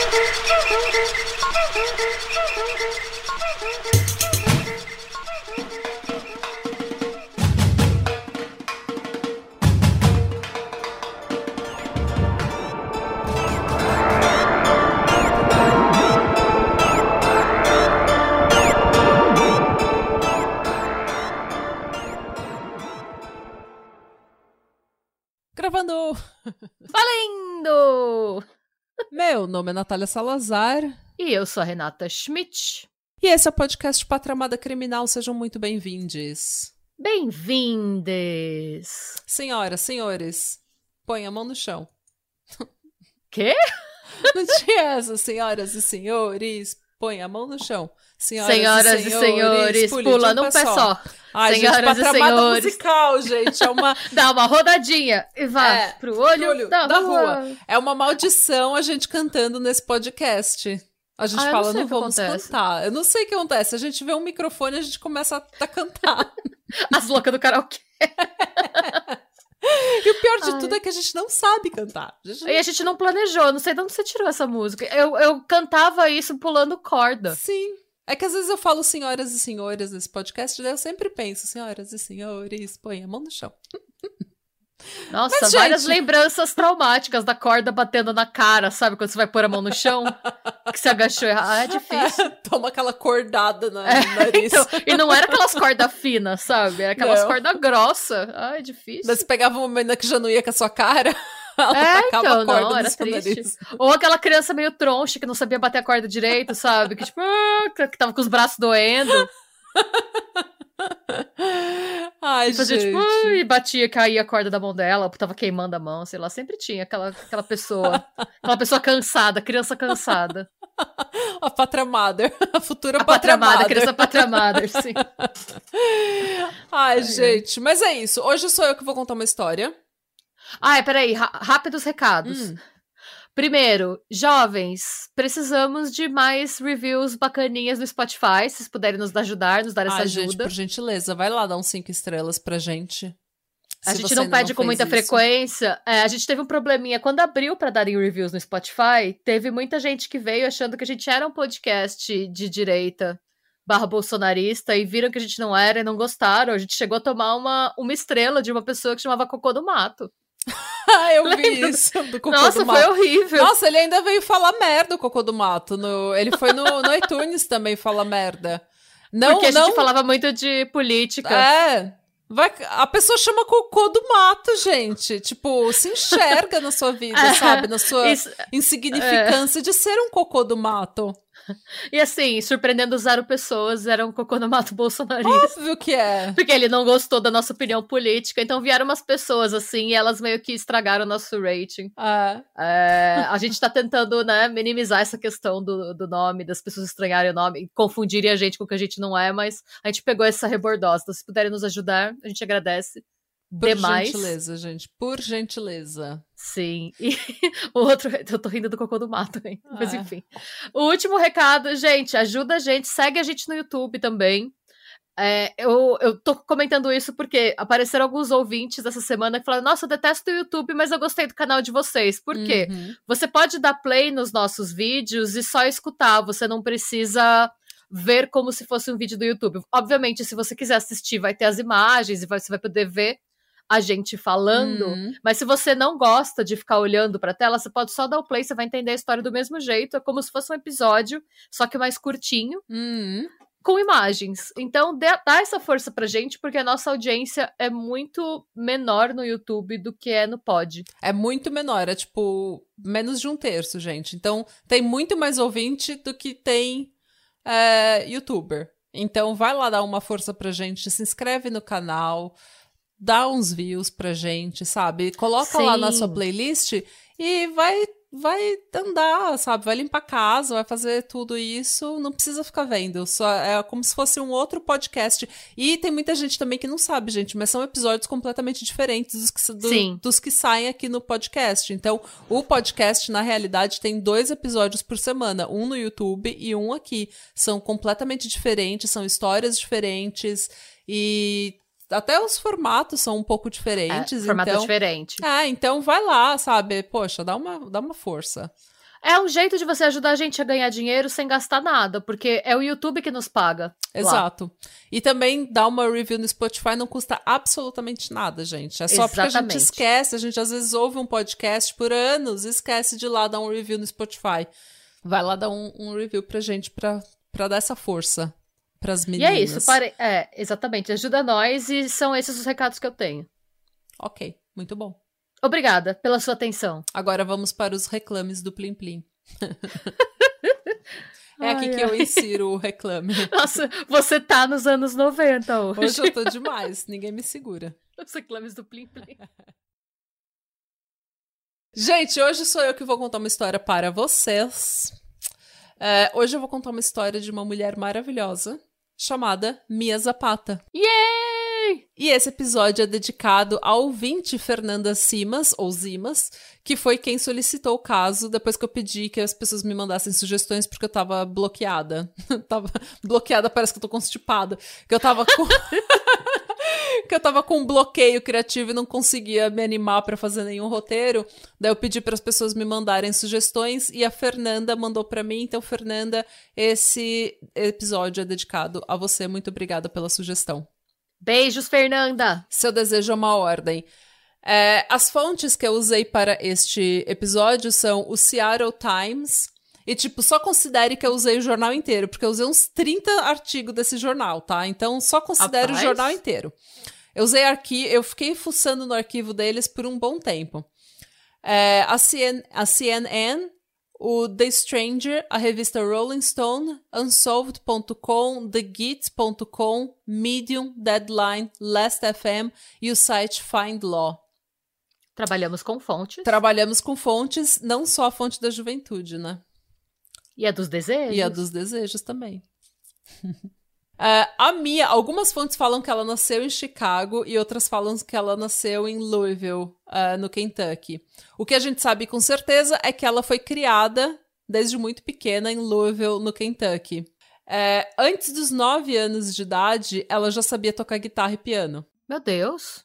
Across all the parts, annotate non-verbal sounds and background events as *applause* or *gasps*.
Thank you. Nome é Natália Salazar. E eu sou a Renata Schmidt. E esse é o podcast Patramada Criminal. Sejam muito bem-vindos. Bem-vindes! Senhoras, senhores, põe a mão no chão. Quê? *laughs* Não tinha essa, senhoras e senhores, põe a mão no chão. Senhoras, Senhoras e senhores, pule de pula num pé só. Ai, Senhoras gente, e senhores. musical, gente. É uma, *laughs* Dá uma rodadinha e vai É, pro olho, olho da, da rua. rua. é uma maldição a gente cantando nesse podcast. A gente Ah, não fala, não, o que vamos acontece. cantar. Eu não sei o que acontece. A gente vê um microfone e a gente começa a, a cantar. *laughs* As loucas do karaokê. *laughs* E o pior de Ai. tudo é que a gente não sabe cantar. A gente E a gente não planejou, não sei de onde você tirou essa música. Eu, eu cantava isso pulando corda. Sim. É que às vezes eu falo senhoras e senhores nesse podcast, daí eu sempre penso, senhoras e senhores, põe a mão no chão. Nossa, Mas, várias gente- lembranças traumáticas da corda batendo na cara, sabe? Quando você vai pôr a mão no chão, *laughs* que você agachou errado. Ah, é difícil. *laughs* Toma aquela cordada na- É, no nariz. Então, e não era aquelas cordas finas, sabe? Era aquelas cordas grossas. Ai, difícil. Daí você pegava uma menina que já não ia com a sua cara, ela É, então, não, era triste. nariz. Ou aquela criança meio troncha que não sabia bater a corda direito, sabe? Que tipo, ah, que tava com os braços doendo. Ai, E fazia gente. tipo, e batia, caía a corda da mão dela, tava queimando a mão, sei lá. Sempre tinha aquela, aquela pessoa. Aquela pessoa cansada, criança cansada. A patramada, a futura A patramada, patramada. criança patramada, sim. Ai, gente, mas é isso. Hoje sou eu que vou contar uma história. Ai, peraí, ra- rápidos recados. Hum. Primeiro, jovens, precisamos de mais reviews bacaninhas no Spotify. Se vocês puderem nos ajudar, nos dar essa Ai, ajuda. gente, por gentileza, vai lá dar uns cinco estrelas pra gente. A gente não pede com fez muita isso. frequência. É, a gente teve um probleminha. Quando abriu pra darem reviews no Spotify, teve muita gente que veio achando que a gente era um podcast de direita barra bolsonarista e viram que a gente não era e não gostaram. A gente chegou a tomar uma, uma estrela de uma pessoa que chamava Cocô do Mato. *laughs* Eu vi Lembra? isso do Cocô Nossa, do foi Mato. horrível. Nossa, ele ainda veio falar merda, o Cocô do Mato. No... Ele foi no, no iTunes também falar merda. Não, porque a não... gente falava muito de política. É. Vai... A pessoa chama Cocô do Mato, gente. Tipo, se enxerga na sua vida, É. *laughs* sabe? Na sua Isso- insignificância de ser um Cocô do Mato. *laughs* e assim, surpreendendo zero pessoas, era um Cocô do Mato bolsonarista. Óbvio que é. Porque ele não gostou da nossa opinião política. Então vieram umas pessoas assim e elas meio que estragaram o nosso rating. É. É, a gente tá tentando, né, minimizar essa questão do, do nome, das pessoas estranharem o nome e confundirem a gente com o que a gente não é, mas a gente pegou essa rebordosa. Então, se puderem nos ajudar, a gente agradece. Por Demais. gentileza, gente. Por gentileza. Sim. *laughs* E o outro. Eu tô rindo do cocô do mato, hein? Mas É. enfim. O último recado, gente, ajuda a gente, segue a gente no YouTube também. É, eu, eu tô comentando isso porque apareceram alguns ouvintes essa semana que falaram: Nossa, eu detesto o YouTube, mas eu gostei do canal de vocês. Por quê? Uhum. Você pode dar play nos nossos vídeos e só escutar, você não precisa ver como se fosse um vídeo do YouTube. Obviamente, se você quiser assistir, vai ter as imagens e você vai poder ver a gente falando. Uhum. Mas se você não gosta de ficar olhando pra tela, você pode só dar o play, você vai entender a história do mesmo jeito. É como se fosse um episódio, só que mais curtinho, Uhum. com imagens. Então, dê, dá essa força pra gente, porque a nossa audiência é muito menor no YouTube do que é no Pod. É muito menor, é tipo menos de um terço, gente. Então tem muito mais ouvinte do que tem é, youtuber. Então vai lá dar uma força pra gente, se inscreve no canal, dá uns views pra gente, sabe? Coloca lá na Sim. sua playlist e vai vai andar, sabe? Vai limpar a casa, vai fazer tudo isso, não precisa ficar vendo. Só é como se fosse um outro podcast. E tem muita gente também que não sabe, gente, mas são episódios completamente diferentes dos que, do- Sim. dos que saem aqui no podcast. Então, o podcast, na realidade, tem dois episódios por semana, um no YouTube e um aqui. São completamente diferentes, são histórias diferentes e até os formatos são um pouco diferentes. É, formato então, diferente. é, então vai lá, sabe? Poxa, dá uma, dá uma força. É um jeito de você ajudar a gente a ganhar dinheiro sem gastar nada, porque é o YouTube que nos paga. Exato. Lá. E também dar uma review no Spotify não custa absolutamente nada, gente. É só Exatamente. porque a gente esquece, a gente às vezes ouve um podcast por anos e esquece de ir lá dar um review no Spotify. Vai lá dar um, um review pra gente pra, pra dar essa força pras meninas. E é isso, pare... é, exatamente. Ajuda nós e são esses os recados que eu tenho. Ok, muito bom. Obrigada pela sua atenção. Agora vamos para os reclames do Plim Plim. *laughs* É aqui ai, que eu insiro o reclame. *laughs* Nossa, você tá nos anos 90 hoje. Hoje eu tô demais, ninguém me segura. *laughs* Os reclames do Plim Plim. Gente, hoje sou eu que vou contar uma história para vocês. É, hoje eu vou contar uma história de uma mulher maravilhosa chamada Mia Zapata. Yeah! E esse episódio é dedicado ao ouvinte Fernanda Simas, ou Zimas, que foi quem solicitou o caso depois que eu pedi que as pessoas me mandassem sugestões porque eu tava bloqueada. *laughs* tava bloqueada, parece que eu tô constipada. Que eu tava com. *laughs* que eu tava com um bloqueio criativo e não conseguia me animar para fazer nenhum roteiro. Daí eu pedi para as pessoas me mandarem sugestões e a Fernanda mandou para mim. Então, Fernanda, esse episódio é dedicado a você. Muito obrigada pela sugestão. Beijos, Fernanda! Seu desejo é uma ordem. É, as fontes que eu usei para este episódio são o Seattle Times. E, tipo, só considere que eu usei o jornal inteiro, porque eu usei uns 30 artigos desse jornal, tá? Então, só considere Rapaz. o jornal inteiro. Eu usei arquivo, eu fiquei fuçando no arquivo deles por um bom tempo. É, a, CN, a CNN o The Stranger, a revista Rolling Stone, Unsolved.com, TheGit.com, Medium, Deadline, Last.fm e o site Find Law. Trabalhamos com fontes. Trabalhamos com fontes, não só a fonte da juventude, né? E a dos desejos. E a dos desejos também. Uh, *laughs* a Mia, algumas fontes falam que ela nasceu em Chicago e outras falam que ela nasceu em Louisville, uh, no Kentucky. O que a gente sabe com certeza é que ela foi criada desde muito pequena em Louisville, no Kentucky. Uh, antes dos nove anos de idade, ela já sabia tocar guitarra e piano. Meu Deus!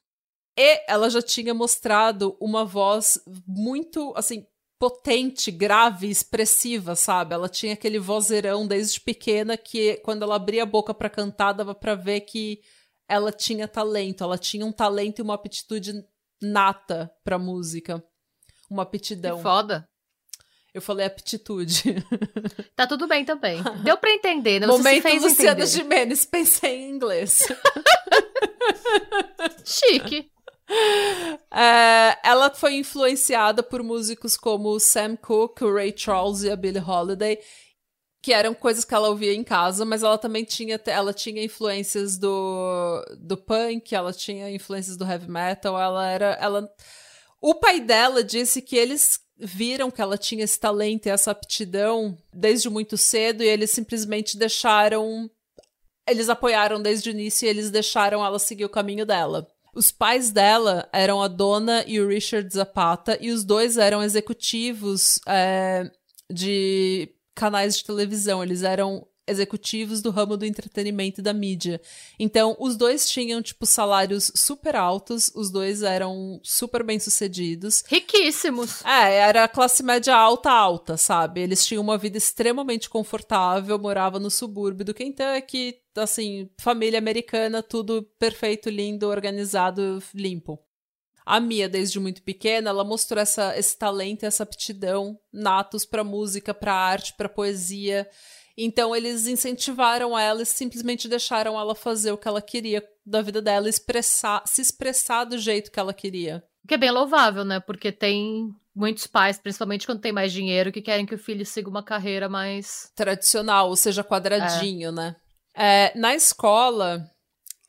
E ela já tinha mostrado uma voz muito, assim, potente, grave, expressiva, sabe? Ela tinha aquele vozeirão desde pequena que quando ela abria a boca para cantar dava para ver que ela tinha talento, ela tinha um talento e uma aptitude nata para música, uma aptidão. Que foda. Eu falei aptitude. *laughs* Tá tudo bem também. *laughs* Deu para entender, né? Você Momento fez Luciana Gimenez, pensei em inglês. *laughs* Chique. É, ela foi influenciada por músicos como Sam Cooke, Ray Charles e a Billie Holiday, que eram coisas que ela ouvia em casa, mas ela também tinha, ela tinha influências do, do punk, ela tinha influências do heavy metal, ela era, ela... O pai dela disse que eles viram que ela tinha esse talento e essa aptidão desde muito cedo e eles simplesmente deixaram eles apoiaram desde o início e eles deixaram ela seguir o caminho dela. Os pais dela eram a Dona e o Richard Zapata, e os dois eram executivos é, de canais de televisão. Eles eram executivos do ramo do entretenimento e da mídia. Então, os dois tinham, tipo, salários super altos, os dois eram super bem-sucedidos. Riquíssimos. É, era classe média alta, alta, sabe? Eles tinham uma vida extremamente confortável, moravam no subúrbio do Kentucky, assim, família americana, tudo perfeito, lindo, organizado, limpo. A Mia, desde muito pequena, ela mostrou essa, esse talento, essa aptidão natos para música, para arte, para poesia. Então eles incentivaram ela e simplesmente deixaram ela fazer o que ela queria da vida dela, expressar, se expressar do jeito que ela queria. O que é bem louvável, né? Porque tem muitos pais, principalmente quando tem mais dinheiro, que querem que o filho siga uma carreira mais tradicional, ou seja, quadradinho, é. né? É, na escola,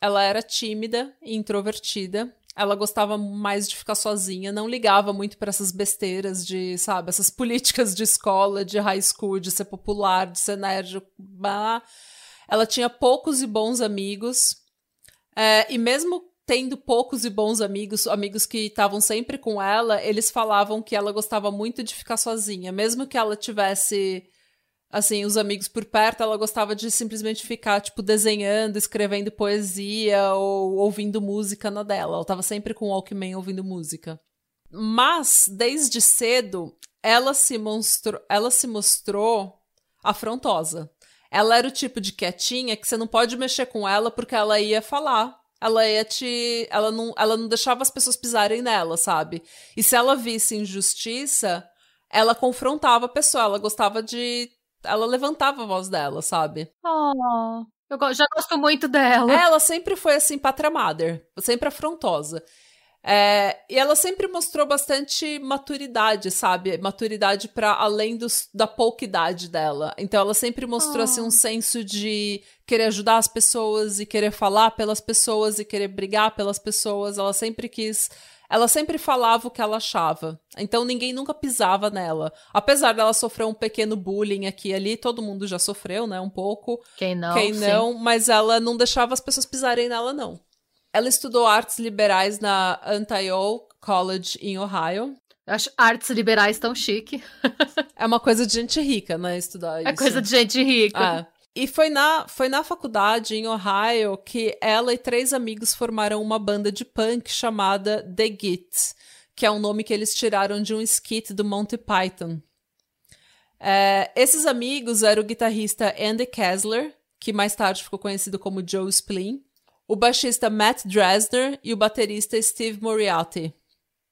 ela era tímida e introvertida ela gostava mais de ficar sozinha, não ligava muito para essas besteiras de, sabe, essas *laughs* políticas de escola, de high school, de ser popular, de ser nerd. Ela tinha poucos e bons amigos. É, e mesmo tendo poucos e bons amigos, amigos que estavam sempre com ela, eles falavam que ela gostava muito de ficar sozinha. Mesmo que ela tivesse assim, os amigos por perto, ela gostava de simplesmente ficar, tipo, desenhando, escrevendo poesia ou ouvindo música na dela. Ela tava sempre com o Walkman ouvindo música. Mas, desde cedo, ela se mostrou, ela se mostrou afrontosa. Ela era o tipo de quietinha que você não pode mexer com ela porque ela ia falar. Ela ia te. Ela não, ela não deixava as pessoas pisarem nela, sabe? E se ela visse injustiça, ela confrontava a pessoa. Ela gostava de. Ela levantava a voz dela, sabe? Oh, eu já gosto muito dela. Ela sempre foi assim, patra mother, sempre afrontosa. É, e ela sempre mostrou bastante maturidade, sabe? Maturidade para além dos, da pouca idade dela. Então ela sempre mostrou oh. assim um senso de querer ajudar as pessoas e querer falar pelas pessoas e querer brigar pelas pessoas. Ela sempre quis ela sempre falava o que ela achava. Então ninguém nunca pisava nela. Apesar dela sofrer um pequeno bullying aqui e ali, todo mundo já sofreu, né? Um pouco. Quem não? Quem não, sim. mas ela não deixava as pessoas pisarem nela, não. Ela estudou artes liberais na Antioch College em Ohio. Eu acho artes liberais tão chique. é uma coisa de gente rica, né? Estudar é isso. É coisa de gente rica. É. E foi na, foi na faculdade, em Ohio, que ela e três amigos formaram uma banda de punk chamada The Gits, que é um nome que eles tiraram de um skit do Monty Python. É, esses amigos eram o guitarrista Andy Kessler, que mais tarde ficou conhecido como Joe Splin, o baixista Matt Dresner e o baterista Steve Moriarty.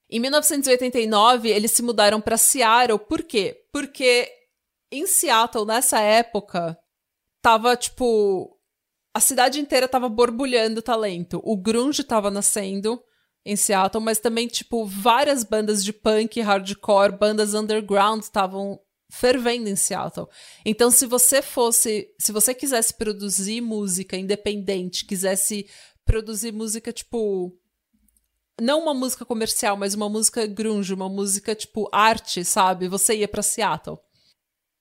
Em 1989, eles se mudaram para Seattle. Por quê? Porque em Seattle, nessa época, tava tipo. A cidade inteira tava borbulhando talento. O grunge tava nascendo em Seattle, mas também, tipo, várias bandas de punk, hardcore, bandas underground estavam fervendo em Seattle. Então, se você fosse, se você quisesse produzir música independente, quisesse produzir música tipo não uma música comercial, mas uma música grunge, uma música tipo arte, sabe? Você ia para Seattle.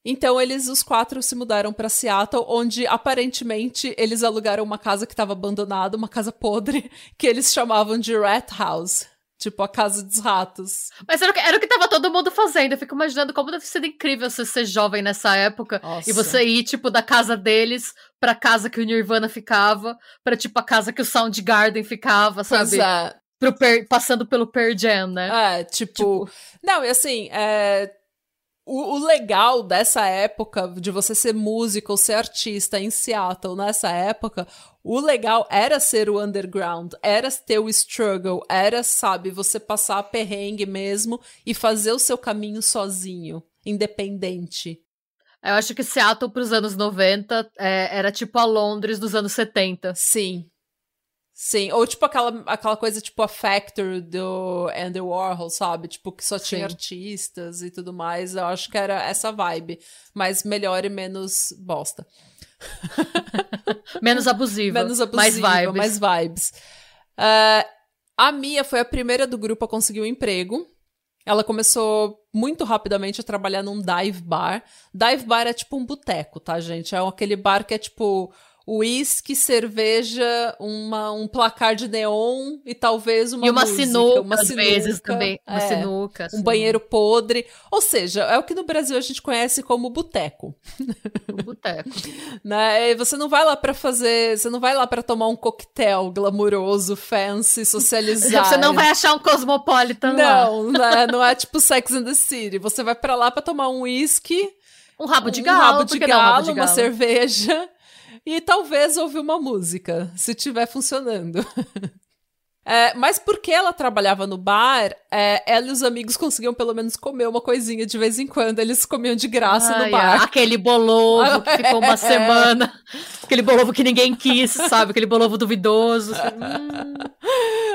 Então eles os quatro se mudaram para Seattle, onde aparentemente eles alugaram uma casa que estava abandonada, uma casa podre, *laughs* que eles chamavam de Rat House. Tipo, a casa dos ratos. Mas era o, que, era o que tava todo mundo fazendo. Eu fico imaginando como deve ser incrível você ser jovem nessa época Nossa. e você ir, tipo, da casa deles pra casa que o Nirvana ficava, pra, tipo, a casa que o Soundgarden ficava, sabe? Pois é. Per, passando pelo Per Jam, né? É, tipo. tipo... Não, e assim, é o, o, legal dessa época, de você ser músico ou ser artista em Seattle nessa época, o legal era ser o underground, era ter o struggle, era, sabe, você passar a perrengue mesmo e fazer o seu caminho sozinho, independente. Eu acho que Seattle pros anos 90 é, era tipo a Londres dos anos 70. Sim, Sim, ou tipo aquela, aquela coisa tipo a Factor do Andy Warhol, sabe? Tipo, que só tinha Sim. artistas e tudo mais. Eu acho que era essa vibe. Mas melhor e menos bosta. *laughs* menos abusiva. Menos abusiva, mais vibes. Mais vibes. Uh, a Mia foi a primeira do grupo a conseguir um emprego. Ela começou muito rapidamente a trabalhar num dive bar. Dive bar é tipo um boteco, tá, gente? É aquele bar que é tipo uísque, cerveja, uma, um placar de neon e talvez uma E uma música, sinuca, uma sinuca, às vezes também. Uma é, sinuca. Um banheiro podre. Ou seja, é o que no Brasil a gente conhece como boteco. Boteco. *laughs* né? Você não vai lá para fazer, você não vai lá para tomar um coquetel glamuroso, fancy, socializar. *laughs* você não vai achar um cosmopolitan não, lá. Não, não é tipo Sex and the City. Você vai para lá para tomar um uísque, um rabo de galo, um rabo de galo, não, rabo de galo, uma cerveja e talvez ouvir uma música, se estiver funcionando. *laughs* É, mas porque ela trabalhava no bar, é, ela e os amigos conseguiam pelo menos comer uma coisinha de vez em quando. Eles comiam de graça Ai, no bar. Aquele bolovo que ficou uma *laughs* semana. Aquele bolovo que ninguém quis, sabe? Aquele bolovo duvidoso. hum.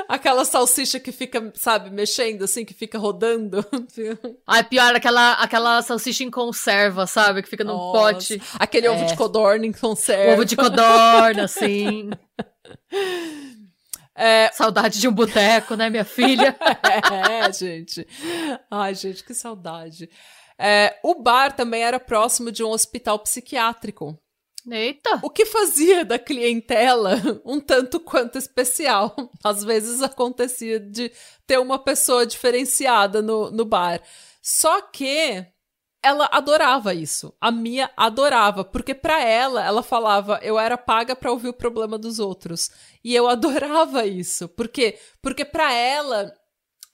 Aquela salsicha que fica, sabe, mexendo assim, que fica rodando. *laughs* Ai, pior, aquela, aquela salsicha em conserva, sabe? Que fica num Nossa. pote. Aquele é. ovo de codorna em conserva. Ovo de codorna, assim. *laughs* É... Saudade de um boteco, né, minha filha? *laughs* é, gente. Ai, gente, que saudade. É, o bar também era próximo de um hospital psiquiátrico. Eita! O que fazia da clientela um tanto quanto especial. Às vezes acontecia de ter uma pessoa diferenciada no, no bar. Só que ela adorava isso. A Mia adorava, porque para ela, ela falava, eu era paga para ouvir o problema dos outros. E eu *laughs* adorava isso. Por quê? Porque para ela,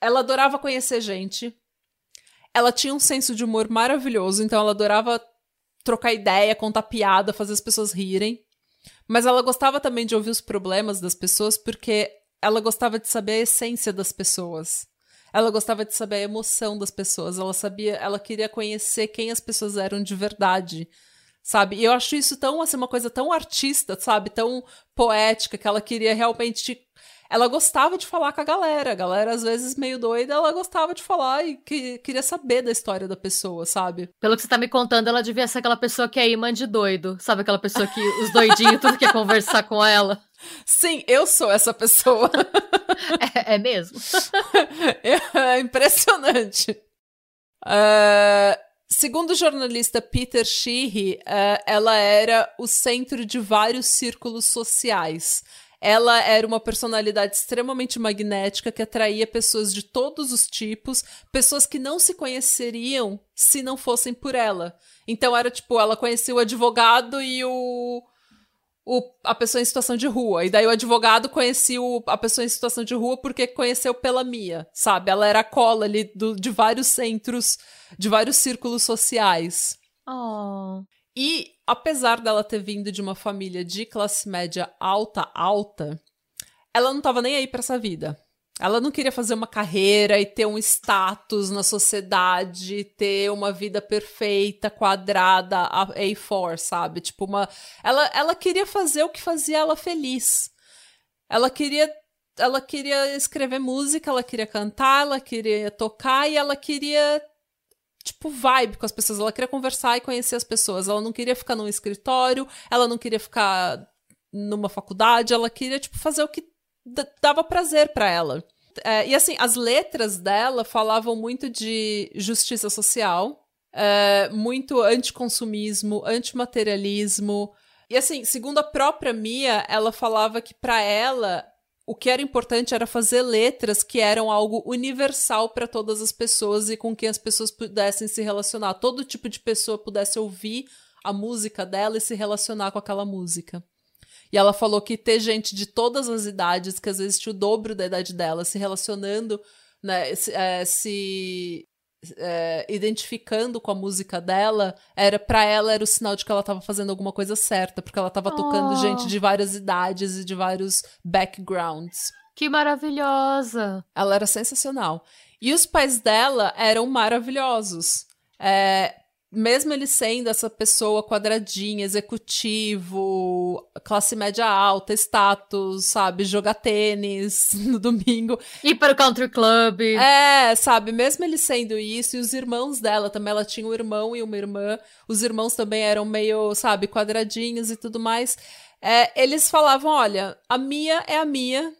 ela adorava conhecer gente. Ela tinha um senso de humor maravilhoso, então ela adorava trocar ideia, contar piada, fazer as pessoas rirem. Mas ela gostava também de ouvir os problemas das pessoas porque ela gostava de saber a essência das pessoas. Ela gostava de saber a emoção das pessoas, ela sabia, ela queria conhecer quem as pessoas eram de verdade, sabe? E eu acho isso tão assim uma coisa tão artista, sabe? Tão poética que ela queria realmente ela gostava de falar com a galera. A galera, às vezes, meio doida, ela gostava de falar e que, queria saber da história da pessoa, sabe? Pelo que você tá me contando, ela devia ser aquela pessoa que é imã de doido. Sabe aquela pessoa que os doidinhos tudo quer conversar com ela? Sim, eu sou essa pessoa. *laughs* é, é mesmo? *laughs* é impressionante. Uh, segundo o jornalista Peter Sheehy, uh, ela era o centro de vários círculos sociais. Ela era uma personalidade extremamente magnética que atraía pessoas de todos os tipos, pessoas que não se conheceriam se não fossem por ela. Então era tipo, ela conhecia o advogado e o o, a pessoa em situação de rua. E daí o advogado conhecia o, a pessoa em situação de rua porque conheceu pela Mia, sabe? Ela era a cola ali do, de vários centros, de vários círculos sociais. Oh. E apesar dela ter vindo de uma família de classe média alta, alta, ela não estava nem aí para essa vida. Ela não queria fazer uma carreira e ter um status na sociedade, ter uma vida perfeita, quadrada, A4, sabe? Tipo, uma. Ela, ela queria fazer o que fazia ela feliz. Ela queria. Ela queria escrever música, ela queria cantar, ela queria tocar e ela queria tipo, vibe com as pessoas. Ela queria conversar e conhecer as pessoas. Ela não queria ficar num escritório, ela não queria ficar numa faculdade, ela queria, tipo, fazer o que dava prazer para ela. É, e assim, as letras dela falavam muito de justiça social, é, muito anticonsumismo, antimaterialismo. E assim, segundo a própria Mia, ela falava que para ela o que era importante era fazer letras que eram algo universal para todas as pessoas e com quem as pessoas pudessem se relacionar. Todo tipo de pessoa pudesse ouvir a música dela e se relacionar com aquela música. E ela falou que ter gente de todas as idades, que às vezes tinha o dobro da idade dela, se relacionando, né, se, é, se é, identificando com a música dela, era para ela era o sinal de que ela estava fazendo alguma coisa certa, porque ela estava oh. tocando gente de várias idades e de vários backgrounds. Que maravilhosa! Ela era sensacional. E os pais dela eram maravilhosos. É, mesmo ele sendo essa pessoa quadradinha, executivo, classe média alta, status, sabe, jogar tênis *laughs* no domingo. Ir para o country club. É, sabe, mesmo ele sendo isso, e os irmãos dela também, ela tinha um irmão e uma irmã, os irmãos também eram meio, sabe, quadradinhos e tudo mais. É, eles falavam: olha, a Mia é a Mia,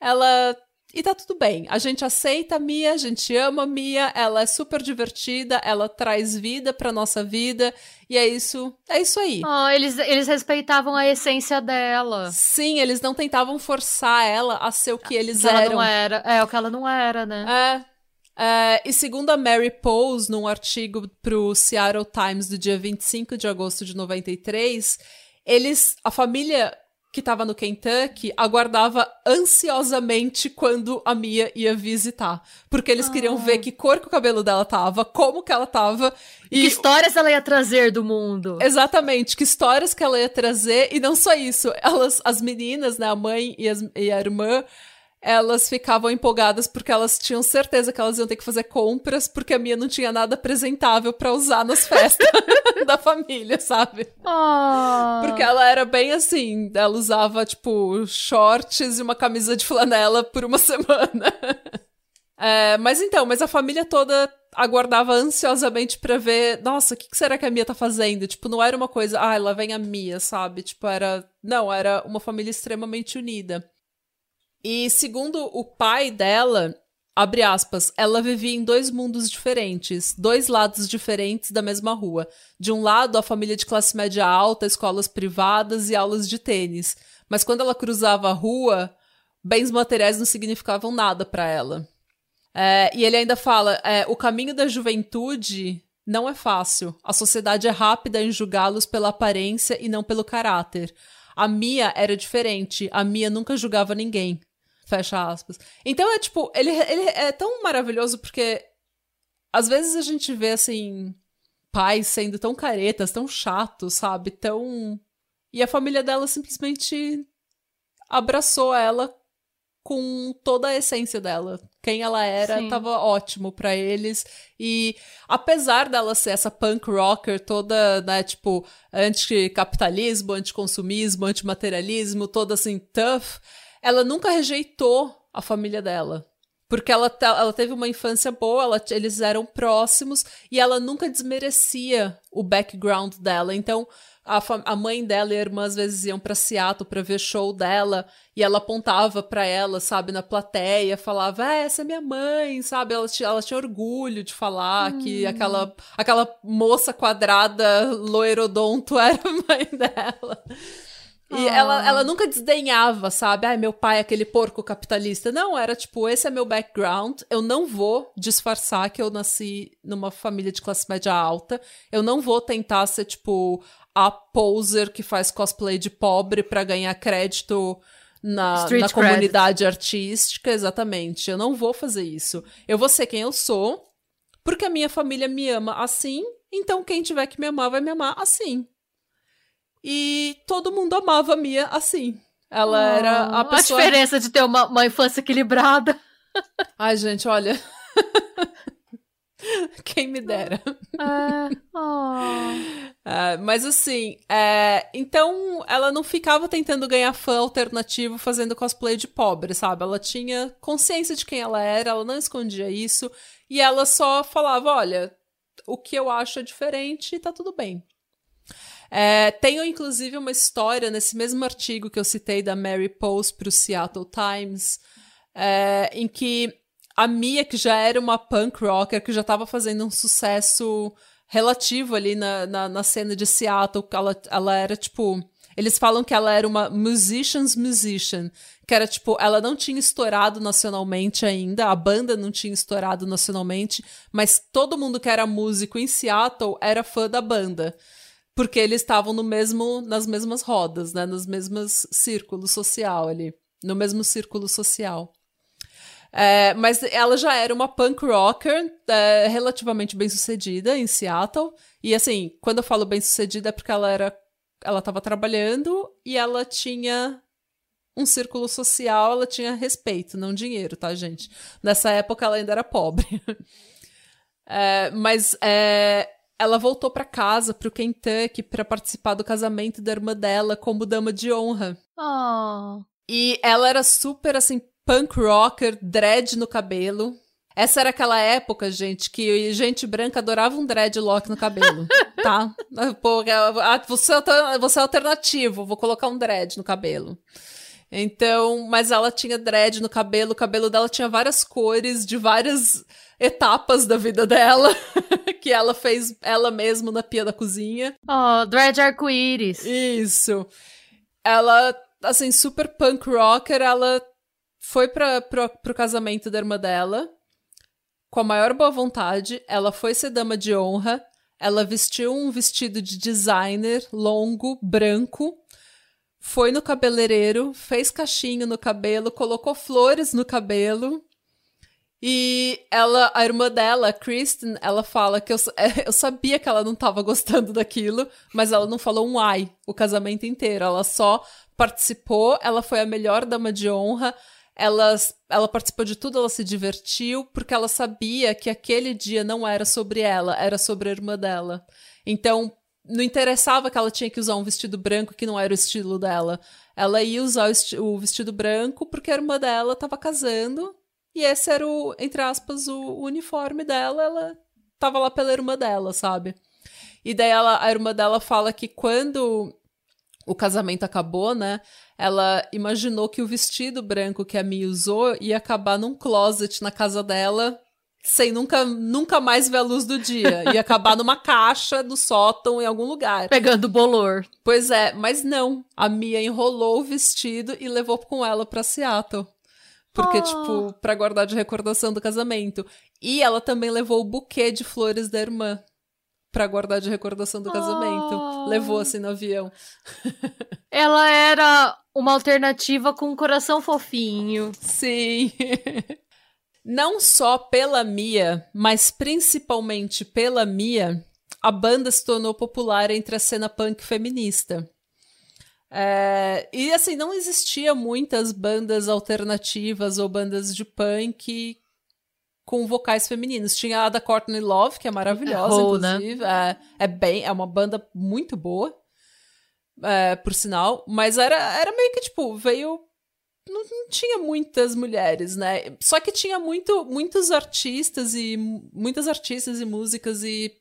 ela e tá tudo bem. A gente aceita a Mia, a gente ama a Mia, ela é super divertida, ela traz vida pra nossa vida. E é isso, é isso aí. Oh, eles, eles respeitavam a essência dela. Sim, eles não tentavam forçar ela a ser o que eles que eram. Ela não era. É, o que ela não era, né? É. É, e segundo a Mary Pose, num artigo pro Seattle Times do dia 25 de agosto de 93, eles, a família que estava no Kentucky, aguardava ansiosamente quando a Mia ia visitar. Porque eles ah. queriam ver que cor que o cabelo dela tava, como que ela tava. E que histórias ela ia trazer do mundo. Exatamente, que histórias que ela ia trazer. E não só isso, elas, as meninas, né, a mãe e, as, e a irmã elas ficavam empolgadas porque elas tinham certeza que elas iam ter que fazer compras porque a minha não tinha nada apresentável para usar nas festas *laughs* da família, sabe? Oh. Porque ela era bem assim, ela usava tipo shorts e uma camisa de flanela por uma *laughs* semana. É, mas então, mas a família toda aguardava ansiosamente para ver, nossa, o que, que, será que a Mia tá fazendo? Tipo, não era uma coisa, ah, lá vem a Mia, sabe? Tipo, era, não, era uma família extremamente unida. E segundo o pai dela, abre aspas, ela vivia em dois mundos diferentes, dois lados diferentes da mesma rua. De um lado, a família de classe média alta, escolas privadas e aulas de tênis. Mas quando ela cruzava a rua, bens materiais não significavam nada para ela. É, e ele ainda fala: é, o caminho da juventude não é fácil. A sociedade é rápida em julgá-los pela aparência e não pelo caráter. A Mia era diferente. A Mia nunca julgava ninguém. Fecha aspas. Então é tipo, ele, ele é tão maravilhoso porque às vezes a gente vê assim pais sendo tão caretas, tão chatos, sabe? Tão e a família dela simplesmente abraçou ela com toda a essência dela. Quem ela era Sim. tava ótimo para eles. E apesar dela ser essa punk rocker toda, né, tipo, anticapitalismo, anticonsumismo, antimaterialismo, toda assim, tough, ela nunca rejeitou a família dela. Porque ela, ela teve uma infância boa, ela, eles eram próximos e ela nunca desmerecia o background dela. Então, a, a mãe dela e a irmã às vezes iam para Seattle para ver show dela e ela apontava para ela, sabe, na plateia, falava: ah, "Essa é minha mãe", sabe? Ela, ela tinha orgulho de falar hum. que aquela aquela moça quadrada loirodonto *laughs* era a mãe dela. E ah. ela, ela nunca desdenhava, sabe? Ai, meu pai é aquele porco capitalista. Não, era tipo, esse é meu background. Eu não vou disfarçar que eu nasci numa família de classe média alta. Eu não vou tentar ser, tipo, a poser que faz cosplay de pobre para ganhar crédito na, na comunidade artística, exatamente. Eu não vou fazer isso. Eu vou ser quem eu sou, porque a minha família me ama assim, então quem tiver que me amar vai me amar assim. E todo mundo amava a Mia assim. Ela oh, era a pessoa. A diferença de ter uma, uma infância equilibrada. *laughs* Ai, gente, olha. *laughs* Quem me dera. É. Oh. É, mas assim, é, então ela não ficava tentando ganhar fã alternativo fazendo cosplay de pobre, sabe? Ela tinha consciência de quem ela era, ela não escondia isso, e ela só falava: olha, o que eu acho é diferente e tá tudo bem. É, tenho inclusive uma história nesse mesmo artigo que eu citei da Mary Post para o Seattle Times, é, em que a Mia, que já era uma punk rocker, que já estava fazendo um sucesso relativo ali na, na, na, cena de Seattle, ela, ela era tipo. Eles falam que ela era uma musician's musician, que era tipo, ela não tinha estourado nacionalmente ainda, a banda não tinha estourado nacionalmente, mas todo mundo que era músico em Seattle era fã da banda. Porque eles estavam no mesmo, nas mesmas rodas, né, nos mesmos círculos social ali, no mesmo círculo social. É, mas ela já era uma punk rocker é, relativamente bem sucedida em Seattle. E assim, quando eu falo bem sucedida é porque ela era. Ela estava trabalhando e ela tinha um círculo social, ela tinha respeito, não dinheiro, tá, gente? Nessa época ela ainda era pobre. *laughs* é, mas é, ela voltou para casa, pro Kentucky, para participar do casamento da irmã dela como dama de honra. Oh. E ela era super assim punk rocker, dread no cabelo. Essa era aquela época, gente, que gente branca adorava um dreadlock no cabelo, *laughs* tá? Pô, você, é você é alternativo, vou colocar um dread no cabelo. Então, mas ela tinha dread no cabelo, o cabelo dela tinha várias cores de várias etapas da vida dela, *laughs* que ela fez ela mesma na pia da cozinha. Oh, dread arco-íris. Isso. Ela, assim, super punk rocker, ela foi pra, pro, pro casamento da irmã dela, com a maior boa vontade. Ela foi ser dama de honra. Ela vestiu um vestido de designer longo, branco. Foi no cabeleireiro, fez cachinho no cabelo, colocou flores no cabelo. E ela, a irmã dela, Kristen, ela fala que eu, *laughs* eu sabia que ela não estava gostando daquilo, mas ela não falou um ai o casamento inteiro. Ela só participou, ela foi a melhor dama de honra, ela, ela participou de tudo, ela se divertiu, porque ela sabia que aquele dia não era sobre ela, era sobre a irmã dela. Então, não interessava que ela tinha que usar um vestido branco que não era o estilo dela. Ela ia usar o, vestido branco porque a irmã dela estava casando e esse era o, entre aspas, o, o uniforme dela. Ela estava lá pela irmã dela, sabe? E daí ela, a irmã dela fala que quando o casamento acabou, né? Ela imaginou que o vestido branco que a Mi usou ia acabar num closet na casa dela, sem nunca, nunca mais ver a luz do dia. Ia acabar numa caixa do sótão em algum lugar. Pegando bolor. Pois é, mas não. A Mia enrolou o vestido e levou com ela pra Seattle. Porque, oh. tipo, pra guardar de recordação do casamento. E ela também levou o buquê de flores da irmã para guardar de recordação do casamento. Oh. Levou assim no avião. *laughs* Ela era uma alternativa com um coração fofinho. Sim. *laughs* Não só pela Mia, mas principalmente pela Mia, a banda se tornou popular entre a cena punk feminista. É, e assim, não existia muitas bandas alternativas ou bandas de punk com vocais femininos. Tinha a da Courtney Love, que é maravilhosa, é, né? inclusive. Né? É, é, bem, é uma banda muito boa, é, por sinal. Mas era, era meio que, tipo, veio. Não, não, tinha muitas mulheres, né? Só que tinha muito, muitos artistas e muitas artistas e músicas e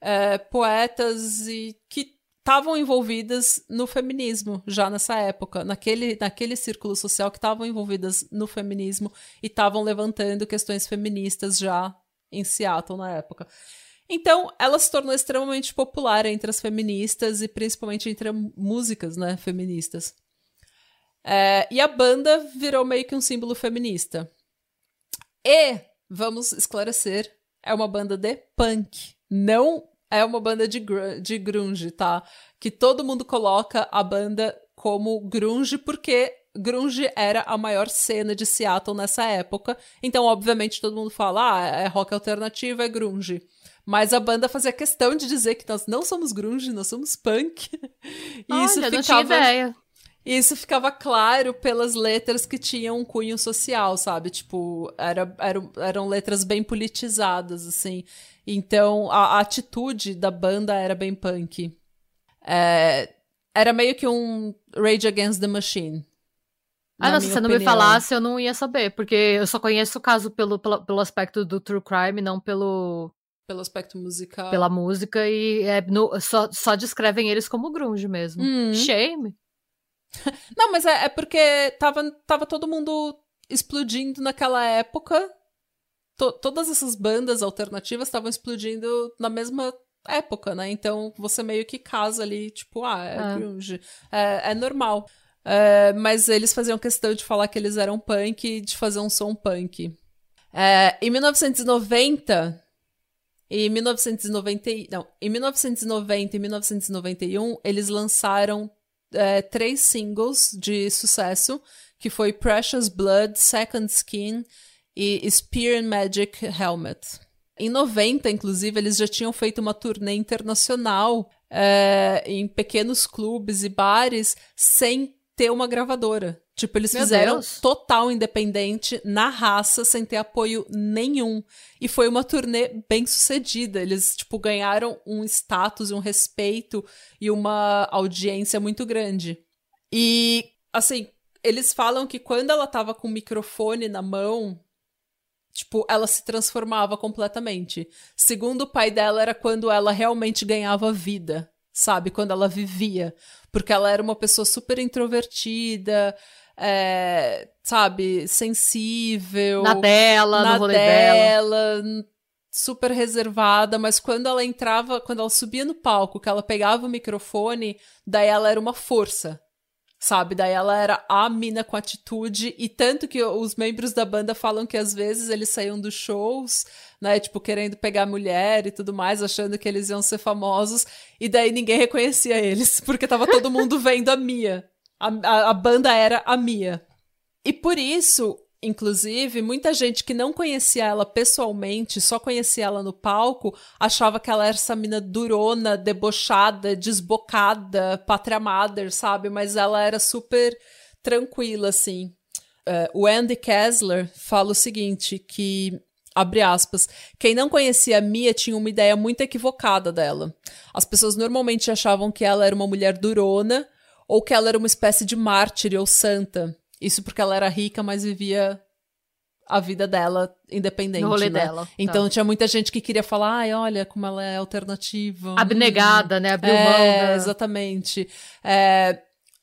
é, poetas e que estavam envolvidas no feminismo já nessa época, naquele, naquele círculo social que estavam envolvidas no feminismo e estavam levantando questões feministas já em Seattle na época. Então, ela se tornou extremamente popular entre as feministas e principalmente entre músicas né, feministas. É, e a banda virou meio que um símbolo feminista. E, vamos esclarecer, é uma banda de punk, não é uma banda de, gr de grunge, tá? Que todo mundo coloca a banda como grunge porque grunge era a maior cena de Seattle nessa época. Então, obviamente, todo mundo fala, ah, é rock alternativo, é grunge. Mas a banda fazia questão de dizer que nós não somos grunge, nós somos punk. *laughs* e Olha, isso ficava... não tinha ideia. Isso ficava claro pelas letras que tinham um cunho social, sabe? Tipo, era, eram, eram letras bem politizadas, assim. Então, a, a atitude da banda era bem punk. É, era meio que um Rage Against the Machine. Ah, não, se você não me falasse, eu não ia saber, porque eu só conheço o caso pelo, pelo, pelo aspecto do true crime, não pelo. Pelo aspecto musical. Pela música, e é, no, só, só descrevem eles como grunge mesmo. Hum. Shame. *laughs* não, mas é, é porque tava, tava todo mundo explodindo naquela época to todas essas bandas alternativas estavam explodindo na mesma época, né? Então você meio que casa ali, tipo, ah, é ah. grunge. É, é normal. É, mas eles faziam questão de falar que eles eram punk e de fazer um som punk. É, em 1990 e 1990, não, em 1990 e 1991 eles lançaram é, três singles de sucesso, que foi Precious Blood, Second Skin e Spear and Magic Helmet. Em 90, inclusive, eles já tinham feito uma turnê internacional é, em pequenos clubes e bares sem ter uma gravadora. Tipo, eles Meu fizeram Deus. total independente, na raça, sem ter apoio nenhum. E foi uma turnê bem sucedida. Eles, tipo, ganharam um status, um respeito e uma audiência muito grande. E, assim, eles falam que quando ela tava com o microfone na mão, Tipo, ela se transformava completamente. Segundo o pai dela, era quando ela realmente ganhava vida, sabe? Quando ela vivia. Porque ela era uma pessoa super introvertida, é, sabe? Sensível. Na dela, na no rolê dela. dela. Super reservada, mas quando ela entrava, quando ela subia no palco, que ela pegava o microfone, daí ela era uma força, sabe? Daí ela era a mina com atitude, e tanto que os membros da banda falam que às vezes eles saíam dos shows, né? Tipo, querendo pegar mulher e tudo mais, achando que eles iam ser famosos, e daí ninguém reconhecia eles, *laughs* porque tava todo mundo vendo a Mia. A, a, a banda era a Mia. E por isso, Inclusive, muita gente que não conhecia ela pessoalmente, só conhecia ela no palco, achava que ela era essa mina durona, debochada, desbocada, pátria mother, sabe? Mas ela era super tranquila, assim. Uh, o Andy Kessler fala o seguinte, que abre aspas, quem não conhecia a Mia tinha uma ideia muito equivocada dela. As pessoas normalmente achavam que ela era uma mulher durona ou que ela era uma espécie de mártir ou santa. Isso porque ela era rica, mas vivia a vida dela independente, no rolê né? dela. Tá. Então tá. tinha muita gente que queria falar, ai, olha como ela é alternativa. Abnegada, hum. né? Abriu é, mão. Da... Exatamente. É,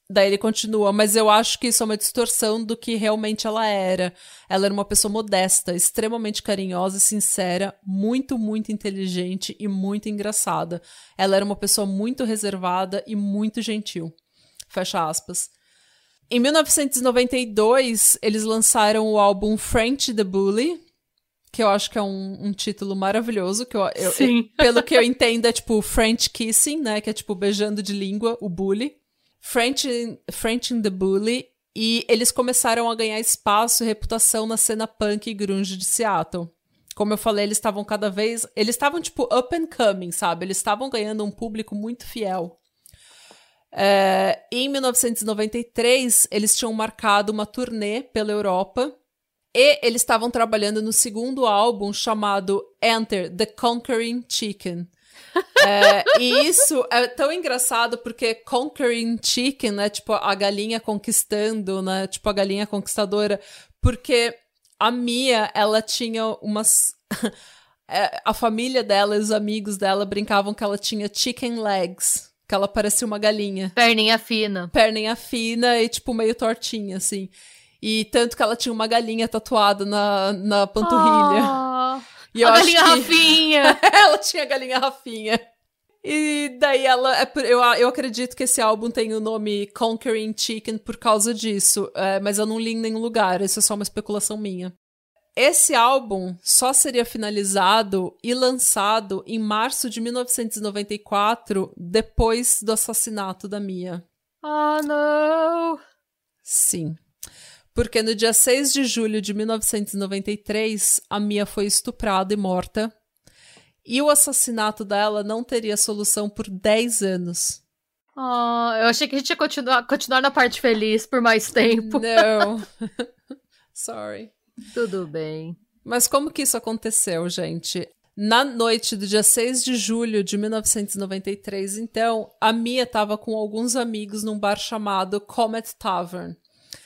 daí ele continua, mas eu acho que isso é uma distorção do que realmente ela era. Ela era uma pessoa modesta, extremamente carinhosa e sincera, muito, muito inteligente e muito engraçada. Ela era uma pessoa muito reservada e muito gentil. Fecha aspas. Em 1992, eles lançaram o álbum French the Bully, que eu acho que é um, um título maravilhoso, que eu, eu, eu, *laughs* pelo que eu entendo é tipo French Kissing, né, que é tipo beijando de língua, o bully. French, French in the Bully. e eles começaram a ganhar espaço e reputação na cena punk e grunge de Seattle. Como eu falei, eles estavam cada vez. Eles estavam, tipo, up and coming, sabe? Eles estavam ganhando um público muito fiel. É, em 1993, eles tinham marcado uma turnê pela Europa e eles estavam trabalhando no segundo álbum chamado Enter the Conquering Chicken. é, *laughs* e isso é tão engraçado porque Conquering Chicken, né? Tipo, a galinha conquistando, né? Tipo, a galinha conquistadora. Porque a Mia, ela tinha umas. *laughs* É, a família dela e os amigos dela brincavam que ela tinha chicken legs. Que ela parecia uma galinha. Perninha fina. Perninha fina e, tipo, meio tortinha, assim. E tanto que ela tinha uma galinha tatuada na, na panturrilha. Oh, e a galinha que... Rafinha! *laughs* ela tinha a galinha Rafinha. E daí ela. É, eu, eu acredito que esse álbum tem o nome Conquering Chicken por causa disso. É, mas eu não li em nenhum lugar, isso é só uma especulação minha. Esse álbum só seria finalizado e lançado em março de 1994, depois do assassinato da Mia. Ah, oh, não! Sim. Porque no dia 6 de julho de 1993, a Mia foi estuprada e morta. E o assassinato dela não teria solução por 10 anos. Oh, eu achei que a gente ia continuar, continuar na parte feliz por mais tempo. Não. *laughs* *laughs* Sorry. Tudo bem. Mas como que isso aconteceu, gente? Na noite do dia 6 de julho de 1993, então, a Mia estava com alguns amigos num bar chamado Comet Tavern.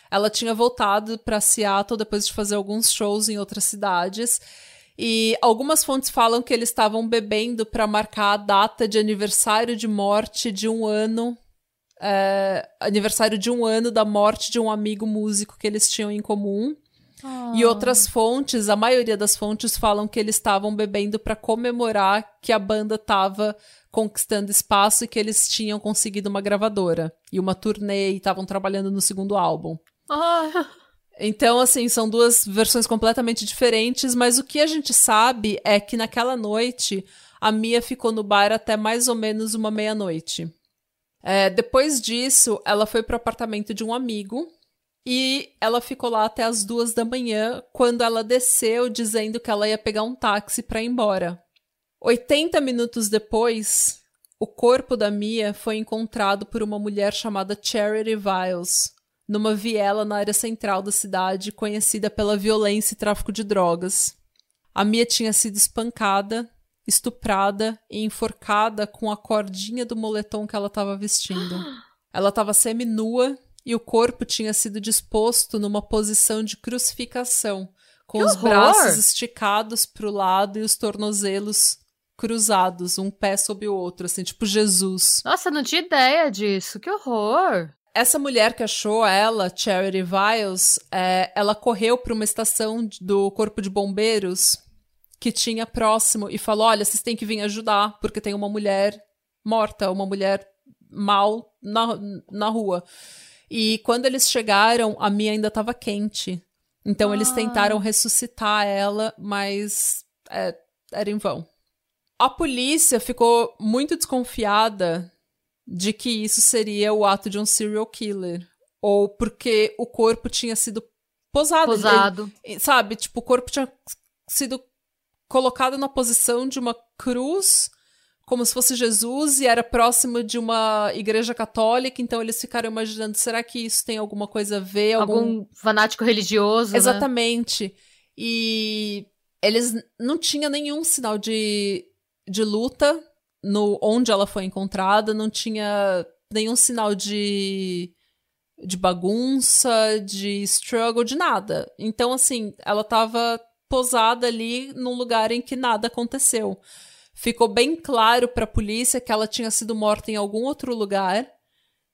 Ela tinha voltado para Seattle depois de fazer alguns shows em outras cidades. E algumas fontes falam que eles estavam bebendo para marcar a data de aniversário de morte de um ano. É, aniversário de um ano da morte de um amigo músico que eles tinham em comum. Oh. E outras fontes, a maioria das fontes falam que eles estavam bebendo para comemorar que a banda estava conquistando espaço e que eles tinham conseguido uma gravadora e uma turnê e estavam trabalhando no segundo álbum. Ah. Então, assim, são duas versões completamente diferentes, mas o que a gente sabe é que naquela noite a Mia ficou no bar até mais ou menos uma meia-noite. É, depois disso, ela foi para o apartamento de um amigo e ela ficou lá até as duas da manhã, quando ela desceu dizendo que ela ia pegar um táxi para ir embora. 80 minutos depois, o corpo da Mia foi encontrado por uma mulher chamada Charity Viles, numa viela na área central da cidade, conhecida pela violência e tráfico de drogas. A Mia tinha sido espancada, estuprada e enforcada com a cordinha do moletom que ela estava vestindo. *gasps* Ela estava semi-nua e o corpo tinha sido disposto numa posição de crucificação, com que os horror! braços esticados para o lado e os tornozelos cruzados, um pé sob o outro, assim, tipo Jesus. Nossa, não tinha ideia disso. Que horror! Essa mulher que achou ela, Charity Viles, é, ela correu para uma estação do Corpo de Bombeiros que tinha próximo e falou: Olha, vocês têm que vir ajudar, porque tem uma mulher morta, uma mulher mal na, na rua. E quando eles chegaram, a Mia ainda estava quente. Então ah. eles tentaram ressuscitar ela, mas é, era em vão. A polícia ficou muito desconfiada de que isso seria o ato de um serial killer. Ou porque o corpo tinha sido posado. Posado. Ele, sabe? Tipo, o corpo tinha sido colocado na posição de uma cruz, como se fosse Jesus, e era próximo de uma igreja católica. Então eles ficaram imaginando: será que isso tem alguma coisa a ver? Algum, algum fanático religioso? Exatamente. Né? E eles não tinham nenhum sinal de, de luta no onde ela foi encontrada, não tinha nenhum sinal de de bagunça, de struggle, de nada. Então, assim, ela estava posada ali num lugar em que nada aconteceu. Ficou bem claro para a polícia que ela tinha sido morta em algum outro lugar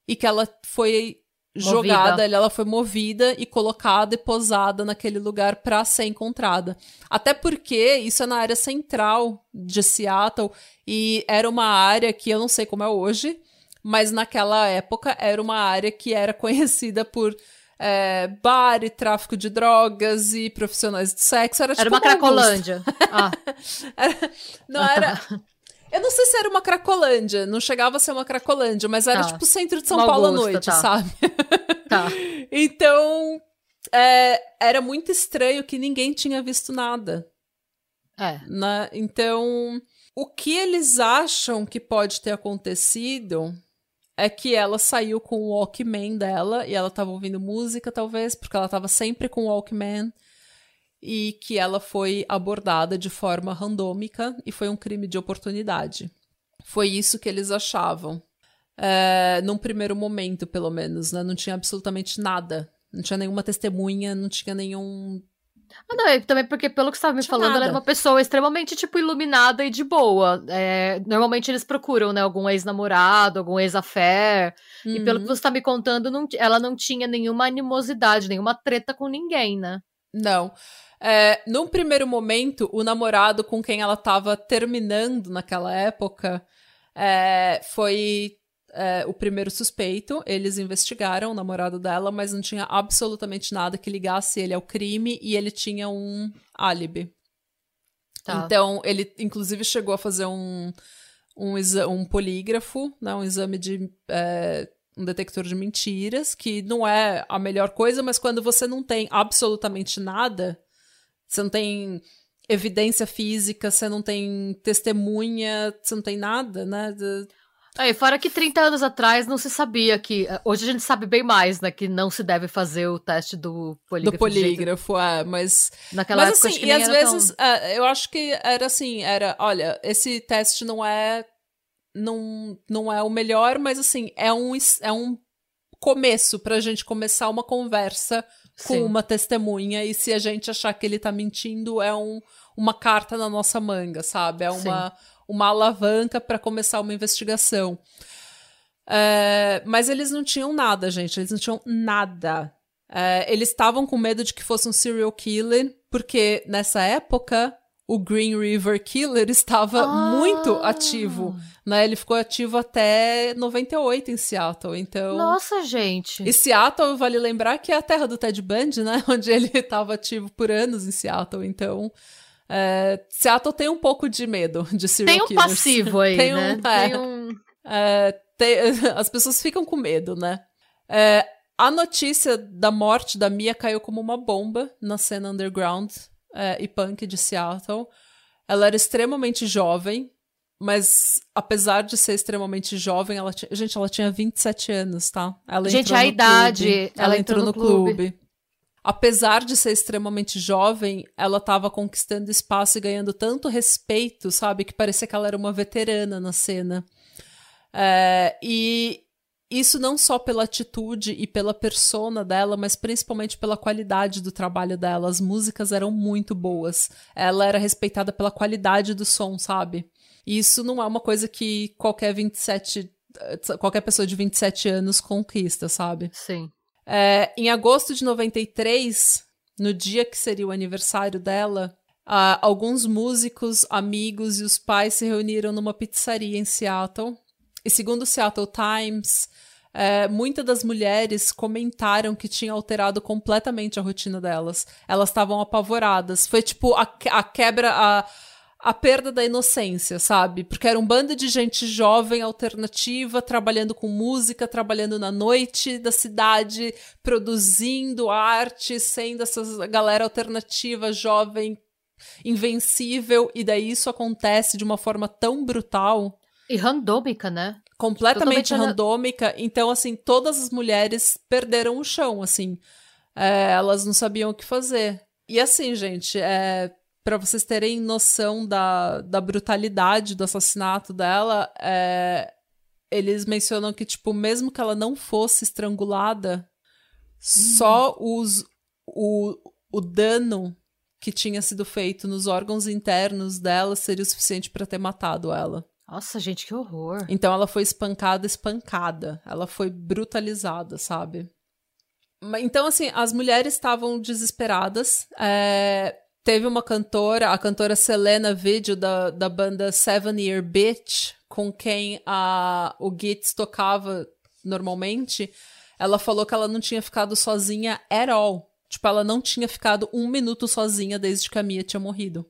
e que ela foi jogada, ela foi movida e colocada e posada naquele lugar para ser encontrada. Até porque isso é na área central de Seattle e era uma área que eu não sei como é hoje, mas naquela época era uma área que era *laughs* conhecida por é, bar e tráfico de drogas e profissionais de sexo. Era, tipo era uma cracolândia. *laughs* ah. era, não era. Eu não sei se era uma Cracolândia, não chegava a ser uma Cracolândia, mas era Tá. tipo o centro de São Uma Paulo à noite, tá. sabe? *laughs* Tá. Então, é, era muito estranho que ninguém tinha visto nada. É. né? Então, o que eles acham que pode ter acontecido é que ela saiu com o Walkman dela e ela tava ouvindo música, talvez, porque ela tava sempre com o Walkman. E que ela foi abordada de forma randômica e foi um crime de oportunidade. Foi isso que eles achavam. É, num primeiro momento, pelo menos, né? Não tinha absolutamente nada. Não tinha nenhuma testemunha, não tinha nenhum Ah, não, é também porque, pelo que você estava me falando, ela nada. era uma pessoa extremamente, tipo, iluminada e de boa. É, normalmente eles procuram, né, algum ex-namorado, algum ex-affair. E pelo que Uhum. você tá me contando, não ela não tinha nenhuma animosidade, nenhuma treta com ninguém, né? Não. É, num primeiro momento, o namorado com quem ela estava terminando naquela época é, foi é, o primeiro suspeito. Eles investigaram o namorado dela, mas não tinha absolutamente nada que ligasse ele ao crime e ele tinha um álibi. Tá. Então, ele inclusive chegou a fazer um, um, um polígrafo, né, um exame de. é, um detector de mentiras, que não é a melhor coisa, mas quando você não tem absolutamente nada, você não tem evidência física, você não tem testemunha, você não tem nada, né? Aí, fora que 30 anos atrás não se sabia que. eh, Hoje a gente sabe bem mais, né? Que não se deve fazer o teste do polígrafo. do de jeito- polígrafo, é, mas Naquela Mas época, assim, e às era tão- vezes, é, eu acho que era assim, era, olha, esse teste não é não, não é o melhor, mas assim, é um, é um começo pra gente começar uma conversa com Sim. uma testemunha e se a gente achar que ele tá mentindo, é um, uma carta na nossa manga, sabe? É uma, uma alavanca pra começar uma investigação. É, mas eles não tinham nada, gente. Eles não tinham nada. É, eles estavam com medo de que fosse um serial killer, porque nessa época o Green River Killer estava Ah! muito ativo. Né? Ele ficou ativo até 98 em Seattle. Então. Nossa, gente. E Seattle, vale lembrar que é a terra do Ted Bundy, né? *laughs* Onde ele estava ativo por anos em Seattle. Então, é, Seattle tem um pouco de medo *laughs* de serial Tem um killers. passivo aí, *laughs* Tem um- né? é. Tem um. É, te- *laughs* as pessoas ficam com medo, né? É, a notícia da morte da Mia caiu como uma bomba na cena underground é, e punk de Seattle. Ela era extremamente jovem, mas apesar de ser extremamente jovem, ela tinha, gente, ela tinha 27 anos, tá? Ela Gente, entrou a no idade, clube. ela entrou no clube. Apesar de ser extremamente jovem, ela estava conquistando espaço e ganhando tanto respeito, sabe? Que parecia que ela era uma veterana na cena. É, e isso não só pela atitude e pela persona dela, mas principalmente pela qualidade do trabalho dela. As músicas eram muito boas. Ela era respeitada pela qualidade do som, sabe? E isso não é uma coisa que qualquer 27. eh, qualquer pessoa de 27 anos conquista, sabe? Sim. É, em agosto de 93, no dia que seria o aniversário dela, alguns músicos, amigos e os pais se reuniram numa pizzaria em Seattle. E segundo o Seattle Times, é, muitas das mulheres comentaram que tinha alterado completamente a rotina delas. Elas estavam apavoradas. Foi tipo a, a quebra, a, a perda da inocência, sabe? Porque era um bando de gente jovem, alternativa, trabalhando com música, trabalhando na noite da cidade, produzindo arte, sendo essa galera alternativa, jovem, invencível, e daí isso acontece de uma forma tão brutal E randômica, né? completamente Totalmente randômica. Então, assim, todas as mulheres perderam o chão, assim. É, elas não sabiam o que fazer. E assim, gente, é, para vocês terem noção da, da brutalidade do assassinato dela, é, eles mencionam que, tipo, mesmo que ela não fosse estrangulada, só os, o, o dano que tinha sido feito nos órgãos internos dela seria o suficiente para ter matado ela. Nossa, gente, que horror. Então ela foi espancada, espancada. Ela foi brutalizada, sabe? Então, assim, as mulheres estavam desesperadas. É, Teve uma cantora, a cantora Selena Video, da, da banda Seven Year Bitch, com quem a, o Gitz tocava normalmente. Ela falou que ela não tinha ficado sozinha at all. Tipo, ela não tinha ficado um minuto sozinha desde que a Mia tinha morrido.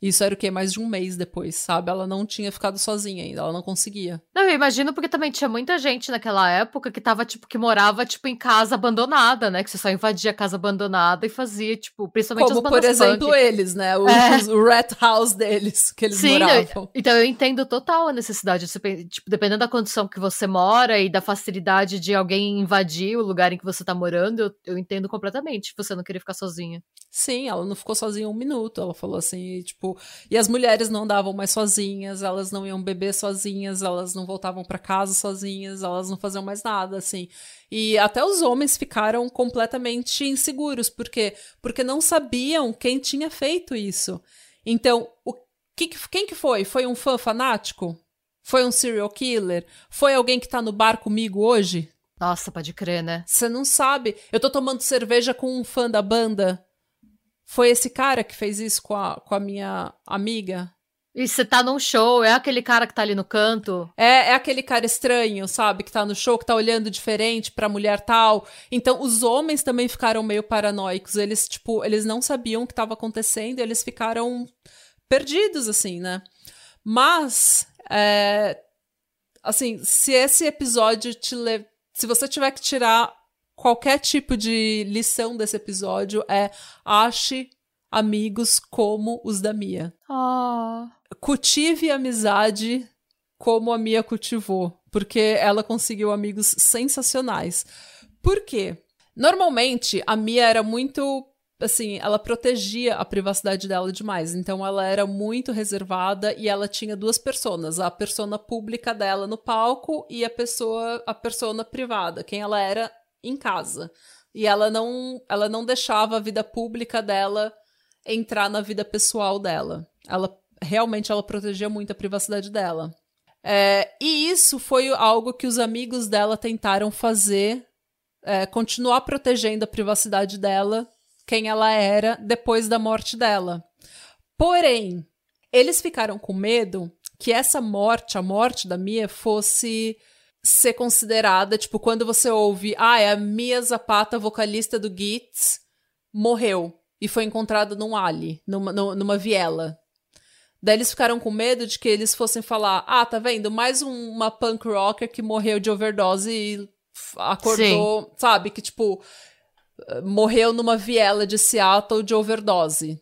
Isso era o quê? Mais de um mês depois, sabe? Ela não tinha ficado sozinha ainda, ela não conseguia. Não, eu imagino porque também tinha muita gente naquela época que tava, tipo, que morava, tipo, em casa abandonada, né? Que você só invadia a casa abandonada e fazia, tipo, principalmente Como, as por exemplo, punk. eles, né? O, É. o rat house deles, que eles Sim, moravam. Então eu entendo total a necessidade, tipo, dependendo da condição que você mora e da facilidade de alguém invadir o lugar em que você tá morando, eu, eu entendo completamente você não querer ficar sozinha. Sim, ela não ficou sozinha um minuto. Ela falou assim, tipo. E as mulheres não andavam mais sozinhas, elas não iam beber sozinhas, elas não voltavam pra casa sozinhas, elas não faziam mais nada, assim. E até os homens ficaram completamente inseguros, porque porque não sabiam quem tinha feito isso. Então, o que- quem que foi? Foi um fã fanático? Foi um serial killer? Foi alguém que tá no bar comigo hoje? Nossa, pode crer, né? Você não sabe. Eu tô tomando cerveja com um fã da banda. Foi esse cara que fez isso com a, com a minha amiga? E você tá num show, é aquele cara que tá ali no canto. É, é aquele cara estranho, sabe? Que tá no show, que tá olhando diferente pra mulher tal. Então, os homens também ficaram meio paranoicos. Eles, tipo, eles não sabiam o que tava acontecendo, eles ficaram perdidos, assim, né? Mas, é, assim, se esse episódio te le... Se você tiver que tirar qualquer tipo de lição desse episódio, é ache amigos como os da Mia Ah. cultive amizade como a Mia cultivou, porque ela conseguiu amigos sensacionais. Por quê? Normalmente, a Mia era muito. Assim, ela protegia a privacidade dela demais. Então, ela era muito reservada e ela tinha duas personas: a persona pública dela no palco e a pessoa, a persona privada, quem ela era em casa. E ela não, ela não deixava a vida pública dela entrar na vida pessoal dela. Ela realmente ela protegia muito a privacidade dela. É, e isso foi algo que os amigos dela tentaram fazer, é, continuar protegendo a privacidade dela, quem ela era, depois da morte dela. Porém, eles ficaram com medo que essa morte, a morte da Mia, fosse ser considerada, tipo, quando você ouve, ah, é a Mia Zapata, vocalista do Gits, morreu e foi encontrada num ali, numa, nu- numa viela. Daí eles ficaram com medo de que eles fossem falar: ah, tá vendo? Mais um- uma punk rocker que morreu de overdose e acordou, sabe? Que tipo, morreu numa viela de Seattle de overdose.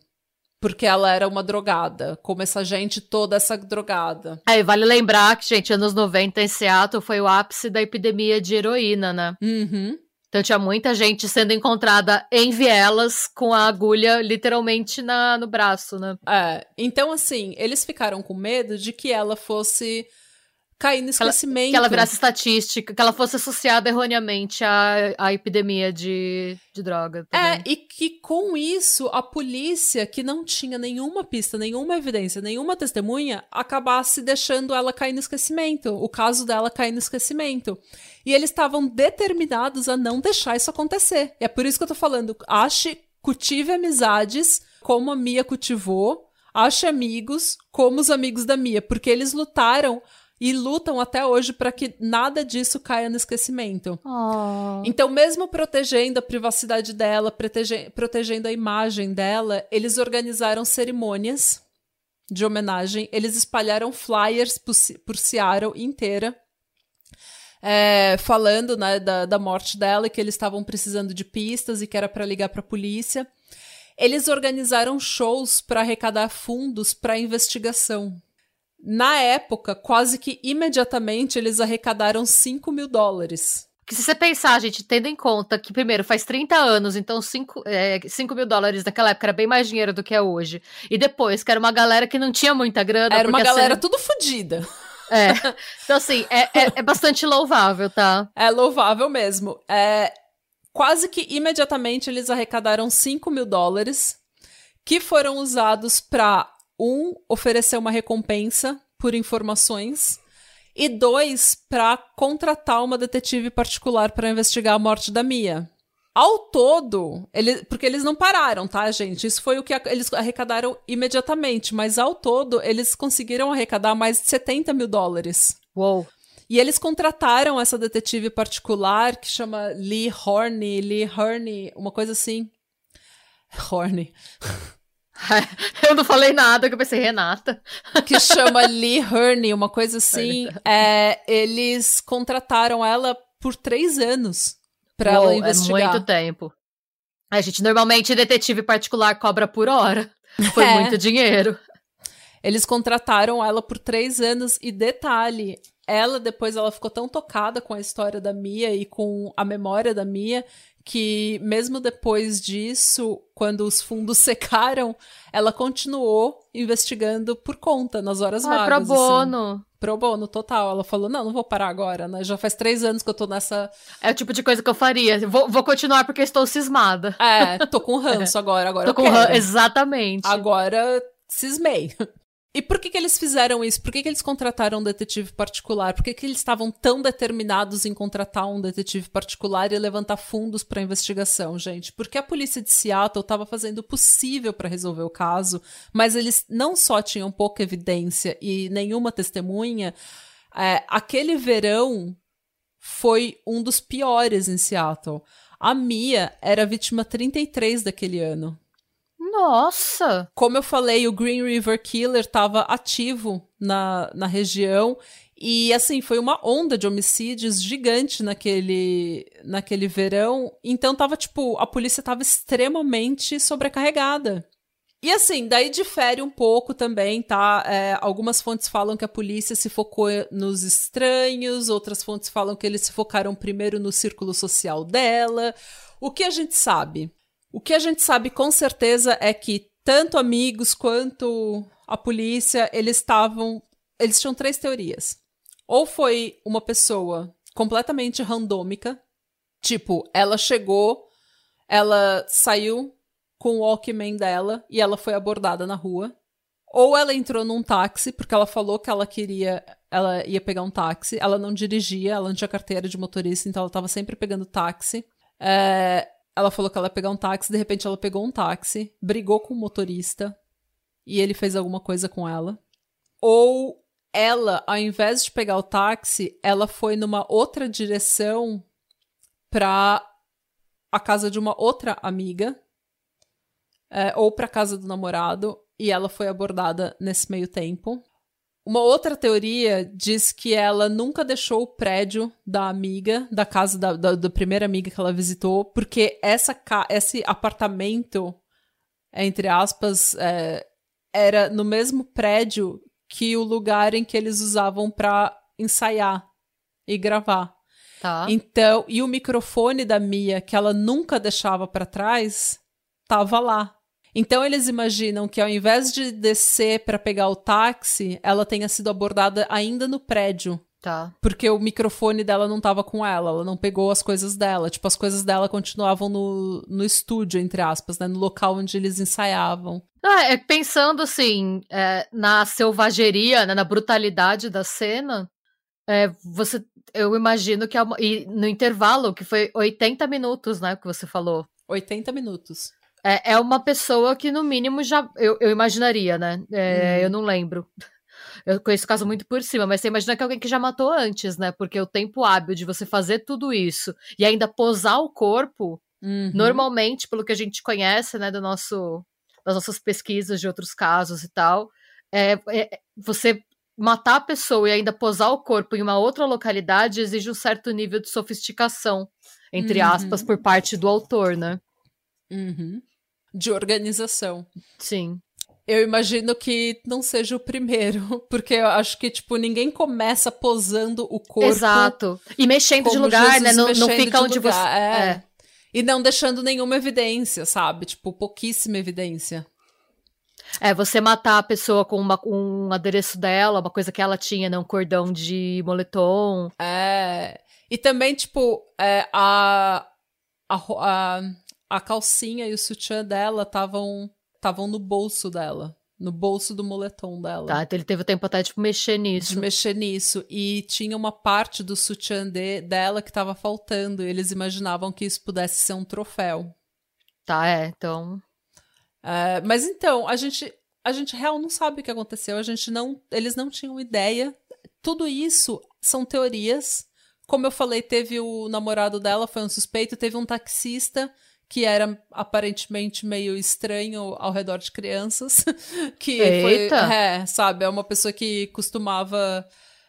Porque ela era uma drogada, como essa gente toda essa drogada. Aí vale lembrar que, gente, anos 90 em Seattle foi o ápice da epidemia de heroína, né? Uhum. Então tinha muita gente sendo encontrada em vielas com a agulha literalmente na, no braço, né? É, então, assim, eles ficaram com medo de que ela fosse cair no ela- esquecimento. Que ela virasse estatística, que ela fosse associada erroneamente à, à epidemia de, de droga. É, também. e que com isso a polícia, que não tinha nenhuma pista, nenhuma evidência, nenhuma testemunha, acabasse deixando ela cair no esquecimento, o caso dela cair no esquecimento. E eles estavam determinados a não deixar isso acontecer. E é por isso que eu tô falando, ache, cultive amizades como a Mia cultivou, ache amigos como os amigos da Mia, porque eles lutaram e lutam até hoje para que nada disso caia no esquecimento. Oh. Então, mesmo protegendo a privacidade dela, protege- protegendo a imagem dela, eles organizaram cerimônias de homenagem, eles espalharam flyers por, por Seattle inteira, é, falando né, da, da morte dela, e que eles estavam precisando de pistas e que era para ligar para a polícia. Eles organizaram shows para arrecadar fundos para investigação. Na época, quase que imediatamente eles arrecadaram 5 mil dólares. Que se você pensar, gente, tendo em conta que, primeiro, faz 30 anos, então 5 é, cinco mil dólares naquela época era bem mais dinheiro do que é hoje. E depois, que era uma galera que não tinha muita grana. Era uma galera cena- tudo fodida. É. Então, assim, é, é, é bastante louvável, tá? É louvável mesmo. É, quase que imediatamente eles arrecadaram 5 mil dólares, que foram usados para, um, oferecer uma recompensa por informações, e dois, para contratar uma detetive particular para investigar a morte da Mia. Ao todo, ele, porque eles não pararam, tá, gente? Isso foi o que a- eles arrecadaram imediatamente, mas ao todo, eles conseguiram arrecadar mais de 70 mil dólares. Uou. E eles contrataram essa detetive particular que chama Lee Horney, Lee Horney, uma coisa assim. Horney. *laughs* eu não falei nada, que eu pensei, Renata. Que chama Lee Hurney, uma coisa *laughs* assim. É, eles contrataram ela por três anos pra Uou, ela investigar. É muito tempo. A gente normalmente detetive particular cobra por hora. *laughs* Foi é. muito dinheiro. Eles contrataram ela por três anos e detalhe, ela depois ela ficou tão tocada com a história da Mia e com a memória da Mia que mesmo depois disso, quando os fundos *laughs* secaram, ela continuou investigando por conta nas horas ah, vagas. Pro assim. bono. Assim. Pro bono, total. Ela falou: não, não vou parar agora, né? Já faz três anos que eu tô nessa. É o tipo de coisa que eu faria. Vou, vou continuar porque estou cismada. É, tô com ranço *laughs* agora, agora. tô com ranço, exatamente. Agora cismei. E por que, que eles fizeram isso? Por que, que eles contrataram um detetive particular? Por que, que eles estavam tão determinados em contratar um detetive particular e levantar fundos para investigação, gente? Porque a polícia de Seattle estava fazendo o possível para resolver o caso, mas eles não só tinham pouca evidência e nenhuma testemunha. É, aquele verão foi um dos piores em Seattle. A Mia era vítima 33 daquele ano. Nossa! Como eu falei, o Green River Killer estava ativo na, na região e assim, foi uma onda de homicídios gigante naquele, naquele verão. Então tava, tipo, a polícia tava extremamente sobrecarregada. E assim, daí difere um pouco também, tá? É, algumas fontes falam que a polícia se focou nos estranhos, outras fontes falam que eles se focaram primeiro no círculo social dela. O que a gente sabe? O que a gente sabe com certeza é que tanto amigos quanto a polícia, eles estavam. Eles tinham três teorias. Ou foi uma pessoa completamente randômica, tipo, ela chegou, ela saiu com o Walkman dela e ela foi abordada na rua. Ou ela entrou num táxi, porque ela falou que ela queria. Ela ia pegar um táxi. Ela não dirigia, ela não tinha carteira de motorista, então ela estava sempre pegando táxi. É, ela falou que ela ia pegar um táxi, de repente ela pegou um táxi, brigou com o motorista e ele fez alguma coisa com ela. Ou ela, ao invés de pegar o táxi, ela foi numa outra direção pra a casa de uma outra amiga, é, ou pra casa do namorado, e ela foi abordada nesse meio tempo. Uma outra teoria diz que ela nunca deixou o prédio da amiga, da casa da, da, da primeira amiga que ela visitou, porque essa esse apartamento, entre aspas, é, era no mesmo prédio que o lugar em que eles usavam para ensaiar e gravar. Tá. Então, e o microfone da Mia, que ela nunca deixava para trás, tava lá. Então eles imaginam que ao invés de descer para pegar o táxi, ela tenha sido abordada ainda no prédio. Tá. Porque o microfone dela não tava com ela, ela não pegou as coisas dela. Tipo, as coisas dela continuavam no, no estúdio, entre aspas, né? No local onde eles ensaiavam. Ah, é, pensando assim, é, na selvageria, né, na brutalidade da cena, é, você, eu imagino que é uma, e no intervalo, que foi 80 minutos, né, que você falou. 80 minutos. É, é uma pessoa que, no mínimo, já. Eu, eu imaginaria, né? É, uhum. Eu não lembro. Eu conheço o caso muito por cima, mas você imagina que é alguém que já matou antes, né? Porque o tempo hábil de você fazer tudo isso e ainda posar o corpo, uhum. normalmente, pelo que a gente conhece, né, do nosso, das nossas pesquisas de outros casos e tal, é, é você matar a pessoa e ainda posar o corpo em uma outra localidade exige um certo nível de sofisticação, entre uhum. aspas, por parte do autor, né? Uhum de organização. Sim. Eu imagino que não seja o primeiro, *laughs* porque eu acho que, tipo, ninguém começa posando o corpo. Exato. E mexendo de lugar, né? Não, não fica onde lugar. você. É. é. E não deixando nenhuma evidência, sabe? Tipo, pouquíssima evidência. É, você matar a pessoa com uma, um adereço dela, uma coisa que ela tinha, né? Um cordão de moletom. É. E também, tipo, é, a, a, a, a calcinha e o sutiã dela estavam estavam no bolso dela. No bolso do moletom dela. Tá, então ele teve o tempo até de tipo, mexer nisso. De mexer nisso. E tinha uma parte do sutiã de, dela que estava faltando. E eles imaginavam que isso pudesse ser um troféu. Tá, é, então. É, mas então, a gente. A gente real não sabe o que aconteceu. A gente não. Eles não tinham ideia. Tudo isso são teorias. Como eu falei, teve o namorado dela, foi um suspeito, teve um taxista que era aparentemente meio estranho ao redor de crianças. *laughs* que Eita. foi. É, sabe? É uma pessoa que costumava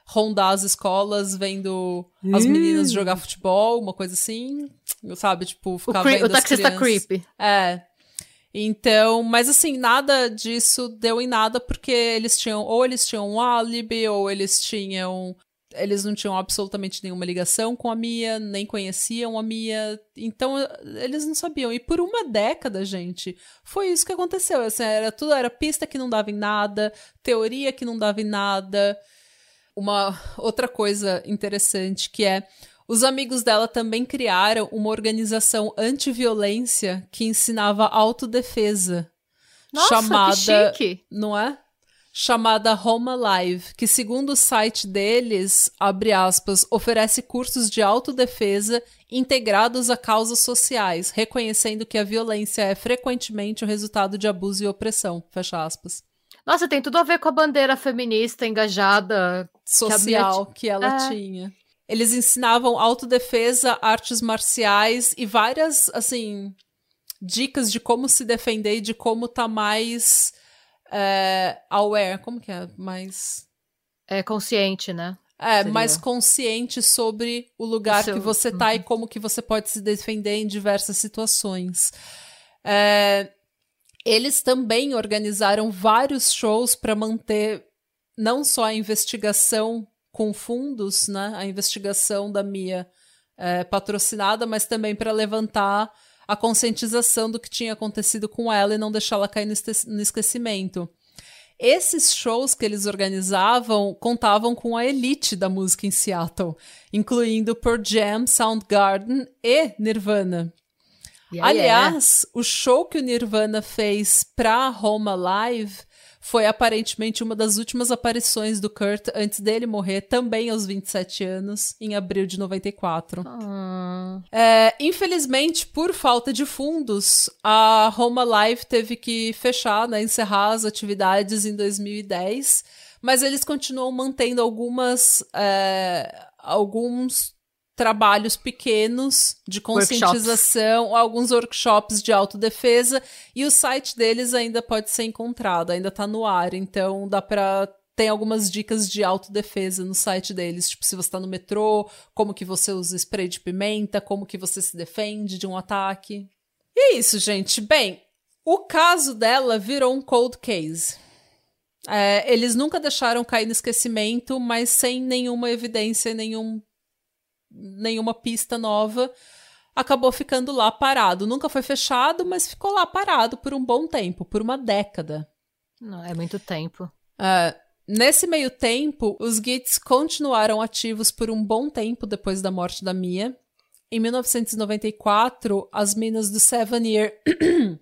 rondar as escolas vendo as meninas jogar futebol, uma coisa assim. Sabe? Tipo, O, ficar cre- vendo o taxista creepy. É. Então, mas assim, nada disso deu em nada porque eles tinham, ou eles tinham um álibi, ou eles tinham. Eles não tinham absolutamente nenhuma ligação com a Mia, nem conheciam a Mia, então eles não sabiam. E por uma década, gente, foi isso que aconteceu. Assim, era tudo era pista que não dava em nada, teoria que não dava em nada. Uma outra coisa interessante que é os amigos dela também criaram uma organização anti-violência que ensinava autodefesa. Nossa, chamada, que chique. não é? Chamada Home Alive, que segundo o site deles, abre aspas, oferece cursos de autodefesa integrados a causas sociais, reconhecendo que a violência é frequentemente o resultado de abuso e opressão, fecha aspas. Nossa, tem tudo a ver com a bandeira feminista engajada. social que, ela É. tinha. Eles ensinavam autodefesa, artes marciais e várias, assim, dicas de como se defender e de como tá mais é, aware. Como que é? Mais. É consciente, né? É, Seria. mais consciente sobre o lugar Seu- que você tá e como que você pode se defender em diversas situações. É, eles também organizaram vários shows para manter não só a investigação com fundos, né, a investigação da Mia é, patrocinada, mas também para levantar a conscientização do que tinha acontecido com ela e não deixá-la cair no esque- no esquecimento. Esses shows que eles organizavam contavam com a elite da música em Seattle, incluindo Pearl Jam, Soundgarden e Nirvana. Aí é. Aliás, o show que o Nirvana fez pra Home Alive foi aparentemente uma das últimas aparições do Kurt antes dele morrer, também aos 27 anos, em abril de 94. Hum, É, infelizmente, por falta de fundos, a Home Alive teve que fechar, né, encerrar as atividades em 2010, mas eles continuam mantendo algumas, é, alguns trabalhos pequenos de conscientização, alguns workshops de autodefesa, e o site deles ainda pode ser encontrado, ainda tá no ar, então dá pra tem algumas dicas de autodefesa no site deles, tipo se você tá no metrô, como que você usa spray de pimenta, como que você se defende de um ataque. E é isso, gente. Bem, o caso dela virou um cold case. É, eles nunca deixaram cair no esquecimento, mas sem nenhuma evidência, nenhum, nenhuma pista nova. Acabou ficando lá parado. Nunca foi fechado, mas ficou lá parado por um bom tempo, por uma década. não, é muito tempo. É, nesse meio tempo, os Gits continuaram ativos por um bom tempo depois da morte da Mia. Em 1994, as minas do Seven Year. *clears throat*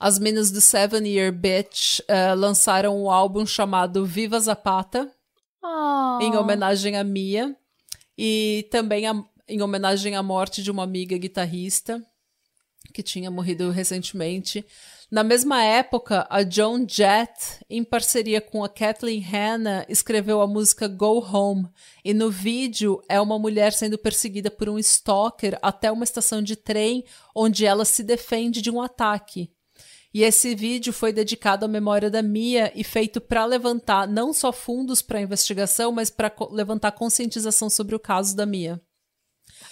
as minas do Seven Year Bitch eh, lançaram um álbum chamado Viva Zapata, Ah. em homenagem a Mia. E também a- em homenagem à morte de uma amiga guitarrista que tinha morrido recentemente. Na mesma época, a Joan Jett, em parceria com a Kathleen Hanna, escreveu a música Go Home. E no vídeo é uma mulher sendo perseguida por um stalker até uma estação de trem, onde ela se defende de um ataque. E esse vídeo foi dedicado à memória da Mia e feito para levantar não só fundos para a investigação, mas para levantar conscientização sobre o caso da Mia.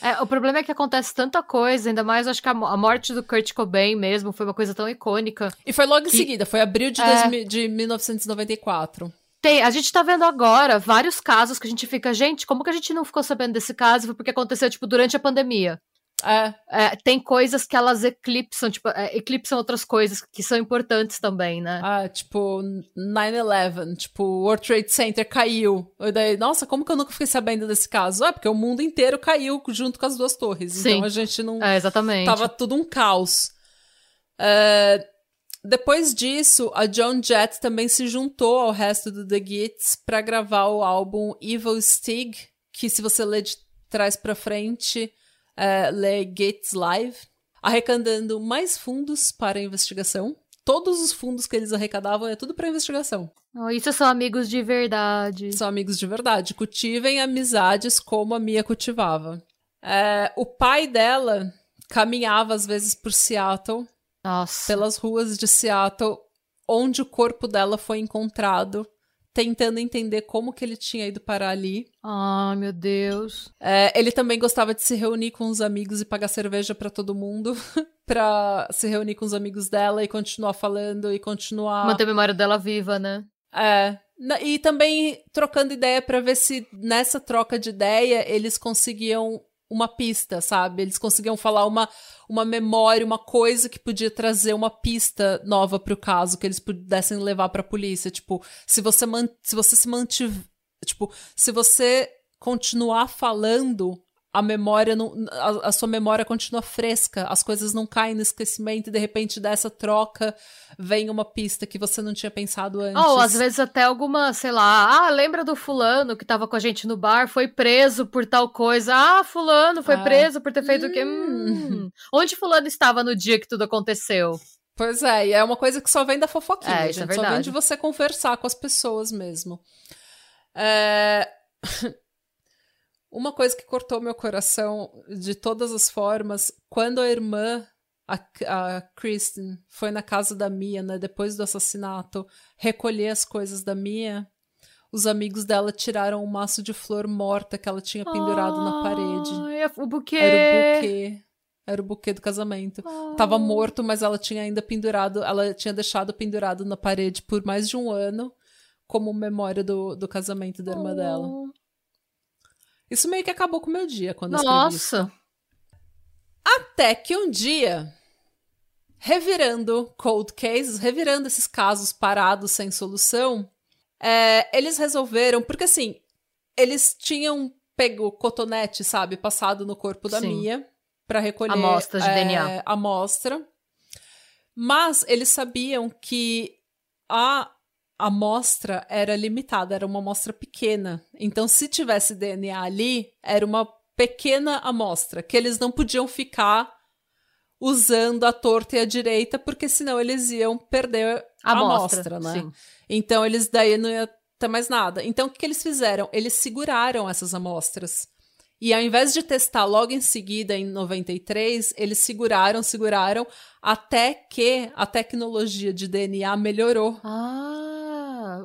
É, o problema é que acontece tanta coisa, ainda mais acho que a, a morte do Kurt Cobain mesmo foi uma coisa tão icônica. E foi logo em Que- seguida, foi abril de, É. 2000 de 1994. Tem, a gente tá vendo agora vários casos que a gente fica, gente, como que a gente não ficou sabendo desse caso? Foi porque aconteceu, tipo, durante a pandemia. É, É, tem coisas que elas eclipsam, tipo, é, eclipsam outras coisas que são importantes também, né? ah, tipo, 9-11, tipo, o World Trade Center caiu. E daí, nossa, como que eu nunca fiquei sabendo desse caso? Ah, porque o mundo inteiro caiu junto com as duas torres. Sim. Então a gente não. É, exatamente. Tava tudo um caos. É, depois disso, a Joan Jett também se juntou ao resto do The Gits para gravar o álbum Evil Stig, que se você ler de trás para frente, é, lê Gits Live, arrecadando mais fundos para a investigação. Todos os fundos que eles arrecadavam é tudo para investigação. Oh, isso são amigos de verdade. São amigos de verdade. Cultivem amizades como a Mia cultivava. É, o pai dela caminhava às vezes por Seattle, Nossa. pelas ruas de Seattle, onde o corpo dela foi encontrado, tentando entender como que ele tinha ido parar ali. Ai, meu Deus. É, ele também gostava de se reunir com os amigos e pagar cerveja pra todo mundo, *laughs* pra se reunir com os amigos dela e continuar falando e continuar. Manter a memória dela viva, né? É. E também trocando ideia pra ver se nessa troca de ideia eles conseguiam uma pista, sabe? Eles conseguiam falar uma, uma memória, uma coisa que podia trazer uma pista nova pro caso, que eles pudessem levar pra polícia. Tipo, se você, man se você se mantiver. Tipo, se você continuar falando, a memória não. A, a sua memória continua fresca, as coisas não caem no esquecimento e de repente dessa troca vem uma pista que você não tinha pensado antes. Ou às vezes até alguma, sei lá, ah, lembra do fulano que tava com a gente no bar, foi preso por tal coisa. Ah, fulano foi Ah. preso por ter feito o quê? Hum. Hum. Onde fulano estava no dia que tudo aconteceu? Pois é, e é uma coisa que só vem da fofoquinha, É, é gente. só vem de você conversar com as pessoas mesmo. É... *laughs* uma coisa que cortou meu coração de todas as formas, quando a irmã, a, a Kristen, foi na casa da Mia, né, depois do assassinato, recolher as coisas da Mia, os amigos dela tiraram um maço de flor morta que ela tinha pendurado na parede. Ai, o buquê. Era o buquê. Era o buquê do casamento. Ah. Tava morto, mas ela tinha ainda pendurado, ela tinha deixado pendurado na parede por mais de um ano, como memória do, do casamento da irmã dela. Isso meio que acabou com o meu dia quando eu escrevi isso. Nossa. Até que um dia, revirando cold cases, revirando esses casos parados sem solução, é, eles resolveram, porque assim, eles tinham pego cotonete, sabe, passado no corpo da Sim. Mia pra recolher Amostras de é, DNA. amostra. Mas eles sabiam que a amostra era limitada, era uma amostra pequena. Então, se tivesse DNA ali, era uma pequena amostra, que eles não podiam ficar usando a torta e a direita, porque senão eles iam perder a amostra, né? Sim. Então eles daí não ia ter mais nada. Então o que, que eles fizeram? Eles seguraram essas amostras. E ao invés de testar logo em seguida, em 93, eles seguraram, seguraram, até que a tecnologia de DNA melhorou. Ah,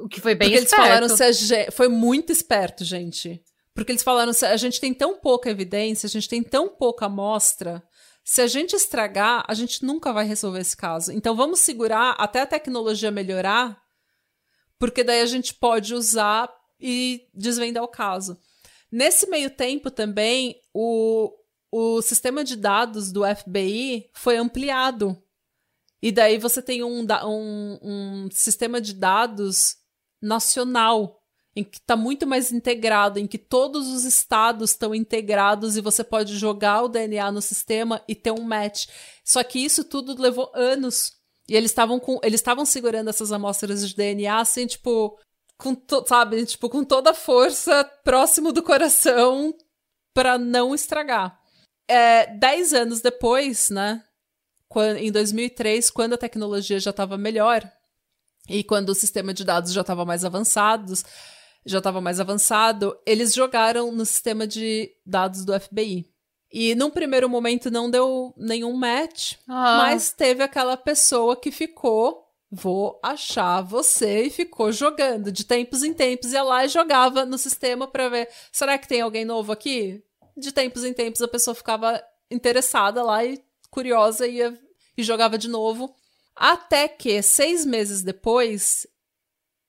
o que foi bem Porque eles esperto. falaram se foi muito esperto, gente. Porque eles falaram se a gente tem tão pouca evidência, a gente tem tão pouca amostra, se a gente estragar, a gente nunca vai resolver esse caso. Então vamos segurar até a tecnologia melhorar, porque daí a gente pode usar e desvendar o caso. Nesse meio tempo também, o, o sistema de dados do FBI foi ampliado. E daí você tem um, um, um sistema de dados nacional, em que está muito mais integrado, em que todos os estados estão integrados e você pode jogar o DNA no sistema e ter um match. Só que isso tudo levou anos. E eles estavam com, eles estavam segurando essas amostras de DNA assim, tipo, com, to- sabe, tipo, com toda a força próximo do coração para não estragar. É, dez anos depois, né, em 2003, quando a tecnologia já estava melhor e quando o sistema de dados já estava mais avançados, já estava mais avançado, eles jogaram no sistema de dados do FBI. E num primeiro momento não deu nenhum match, Ah. mas teve aquela pessoa que ficou, vou achar você, e ficou jogando de tempos em tempos, ia lá e jogava no sistema para ver, será que tem alguém novo aqui? De tempos em tempos a pessoa ficava interessada lá e curiosa e ia e jogava de novo. Até que, seis meses depois,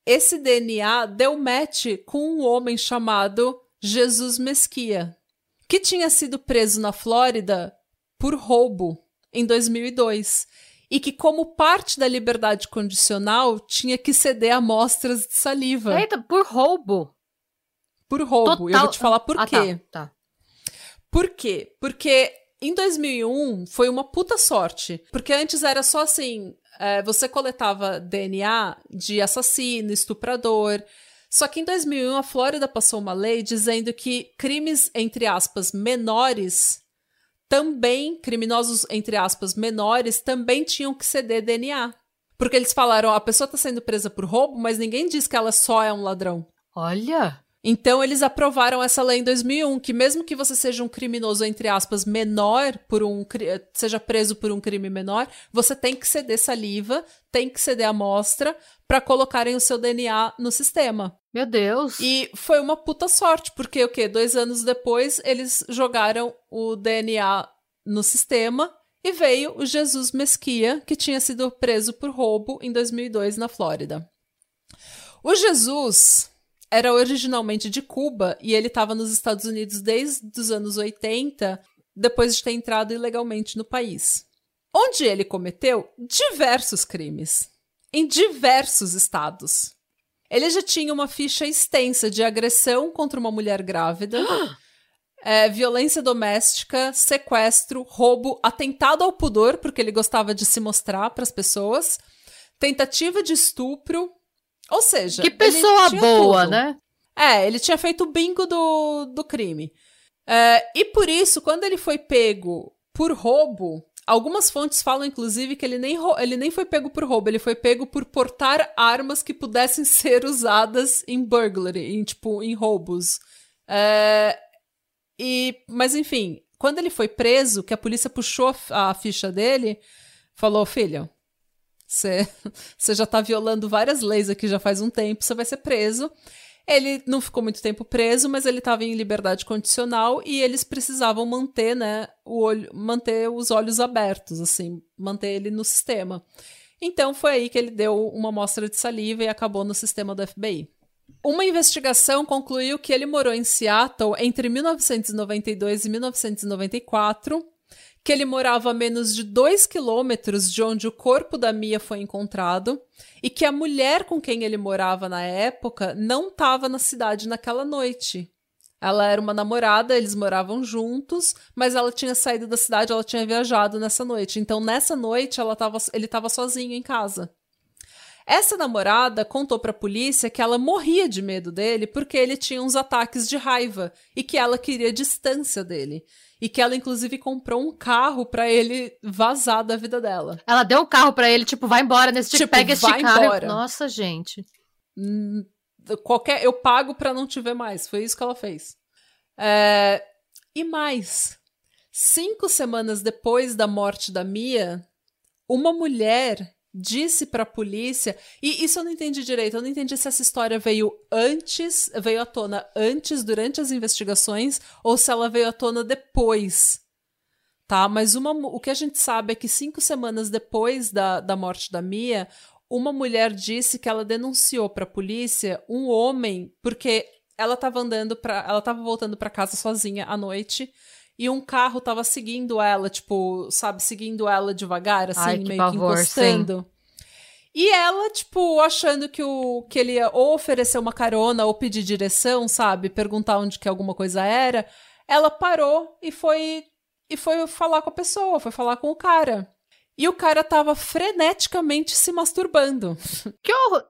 esse DNA deu match com um homem chamado Jesus Mesquia, que tinha sido preso na Flórida por roubo em 2002 e que, como parte da liberdade condicional, tinha que ceder amostras de saliva Eita, por roubo. por roubo. Eu Total- vou te falar por ah, quê. Tá, tá. Por quê? Porque em 2001 foi uma puta sorte. Porque antes era só assim: é, você coletava DNA de assassino, estuprador. Só que em 2001 a Flórida passou uma lei dizendo que crimes, entre aspas, menores também, criminosos, entre aspas, menores, também tinham que ceder DNA. Porque eles falaram, a pessoa tá sendo presa por roubo, mas ninguém diz que ela só é um ladrão. Olha. Então eles aprovaram essa lei em 2001, que mesmo que você seja um criminoso entre aspas menor por um seja preso por um crime menor, você tem que ceder saliva, tem que ceder amostra para colocarem o seu DNA no sistema. Meu Deus. E foi uma puta sorte, porque o quê? Dois anos depois eles jogaram o DNA no sistema e veio o Jesus Mesquia, que tinha sido preso por roubo em 2002 na Flórida. O Jesus era originalmente de Cuba e ele estava nos Estados Unidos desde os anos 80, depois de ter entrado ilegalmente no país. Onde ele cometeu diversos crimes, em diversos estados. Ele já tinha uma ficha extensa de agressão contra uma mulher grávida, é, *gasps* violência doméstica, sequestro, roubo, atentado ao pudor, porque ele gostava de se mostrar para as pessoas, tentativa de estupro, ou seja. Que pessoa boa, tudo. né? É, ele tinha feito o bingo do, do crime. É, e por isso, quando ele foi pego por roubo, algumas fontes falam, inclusive, que ele nem, ele nem foi pego por roubo, ele foi pego por portar armas que pudessem *laughs* ser usadas em burglary, em, tipo, em roubos. É, e, mas enfim, quando ele foi preso, que a polícia puxou a, a ficha dele, falou: filho, você já tá violando várias leis aqui já faz um tempo, você vai ser preso. Ele não ficou muito tempo preso, mas ele estava em liberdade condicional e eles precisavam manter, né, o olho, manter os olhos abertos, assim, manter ele no sistema. Então foi aí que ele deu uma amostra de saliva e acabou no sistema do FBI. Uma investigação concluiu que ele morou em Seattle entre 1992 e 1994 que ele morava a menos de dois quilômetros de onde o corpo da Mia foi encontrado e que a mulher com quem ele morava na época não estava na cidade naquela noite. Ela era uma namorada, eles moravam juntos, mas ela tinha saído da cidade, ela tinha viajado nessa noite. Então, nessa noite, ela tava, ele estava sozinho em casa. Essa namorada contou para a polícia que ela morria de medo dele porque ele tinha uns ataques de raiva e que ela queria distância dele e que ela inclusive comprou um carro para ele vazar da vida dela. Ela deu o um carro para ele, tipo, vai embora nesse tipo, tipo pega esse carro. Embora. Nossa, gente. Hum, qualquer, eu pago para não te ver mais. Foi isso que ela fez. É, e mais, cinco semanas depois da morte da Mia, uma mulher disse para a polícia, e isso eu não entendi direito, eu não entendi se essa história veio antes, veio à tona antes, durante as investigações, ou se ela veio à tona depois. Tá? Mas uma, o que a gente sabe é que cinco semanas depois da, da morte da Mia, uma mulher disse que ela denunciou para a polícia um homem, porque ela estava andando para, ela estava voltando para casa sozinha à noite e um carro tava seguindo ela, tipo, sabe, seguindo ela devagar, assim, Ai, que meio pavor, que encostando. Sim. E ela, tipo, achando que, o, que ele ia ou oferecer uma carona ou pedir direção, sabe? Perguntar onde que alguma coisa era. Ela parou e foi e foi falar com a pessoa, foi falar com o cara. E o cara tava freneticamente se masturbando. Que horror!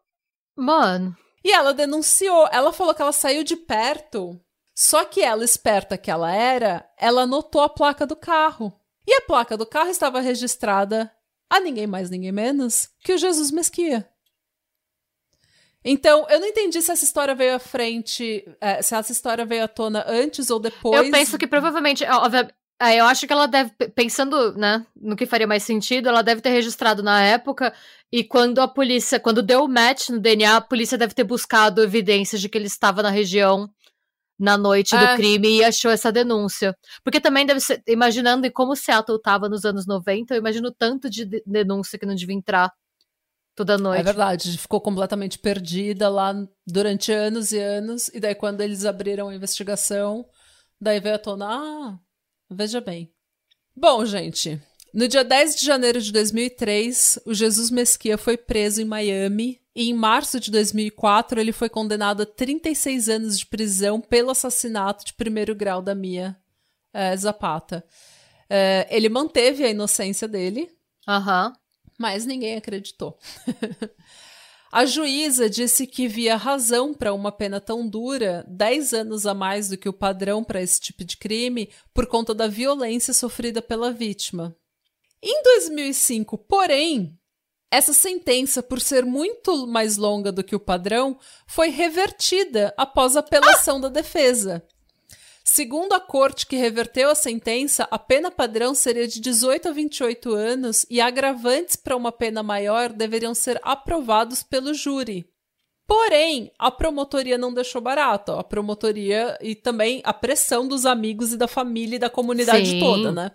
Mano. E ela denunciou. Ela falou que ela saiu de perto só que ela, esperta que ela era, ela anotou a placa do carro. E a placa do carro estava registrada a ninguém mais, ninguém menos que o Jesus Mesquia. Então, eu não entendi se essa história veio à frente, é, se essa história veio à tona antes ou depois. Eu penso que provavelmente, é, eu acho que ela deve, pensando, né, no que faria mais sentido, ela deve ter registrado na época e quando a polícia, quando deu o match no DNA, a polícia deve ter buscado evidências de que ele estava na região na noite do é. crime e achou essa denúncia. Porque também deve ser, imaginando como Seattle estava nos anos 90, eu imagino tanto de denúncia que não devia entrar toda noite. É verdade, ficou completamente perdida lá durante anos e anos, e daí quando eles abriram a investigação, daí veio à tona, ah, veja bem. Bom, gente, no dia 10 de janeiro de 2003, o Jesus Mesquia foi preso em Miami e em março de 2004 ele foi condenado a 36 anos de prisão pelo assassinato de primeiro grau da Mia é, Zapata. É, ele manteve a inocência dele, uhum. mas ninguém acreditou. *laughs* a juíza disse que via razão para uma pena tão dura, 10 anos a mais do que o padrão para esse tipo de crime, por conta da violência sofrida pela vítima. Em 2005, porém, Essa sentença, por ser muito mais longa do que o padrão, foi revertida após a apelação ah! da defesa. Segundo a corte que reverteu a sentença, a pena padrão seria de 18 a 28 anos e agravantes para uma pena maior deveriam ser aprovados pelo júri. Porém, a promotoria não deixou barato. A promotoria e também a pressão dos amigos e da família e da comunidade Sim. toda, né?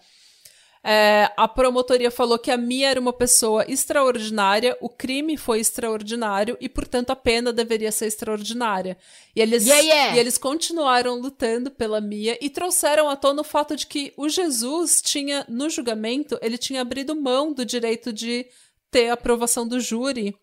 É, a promotoria falou que a Mia era uma pessoa extraordinária, o crime foi extraordinário e, portanto, a pena deveria ser extraordinária. E eles, yeah, yeah. E eles continuaram lutando pela Mia e trouxeram à tona o fato de que o Jesus tinha, no julgamento, ele tinha abrido mão do direito de ter a aprovação do júri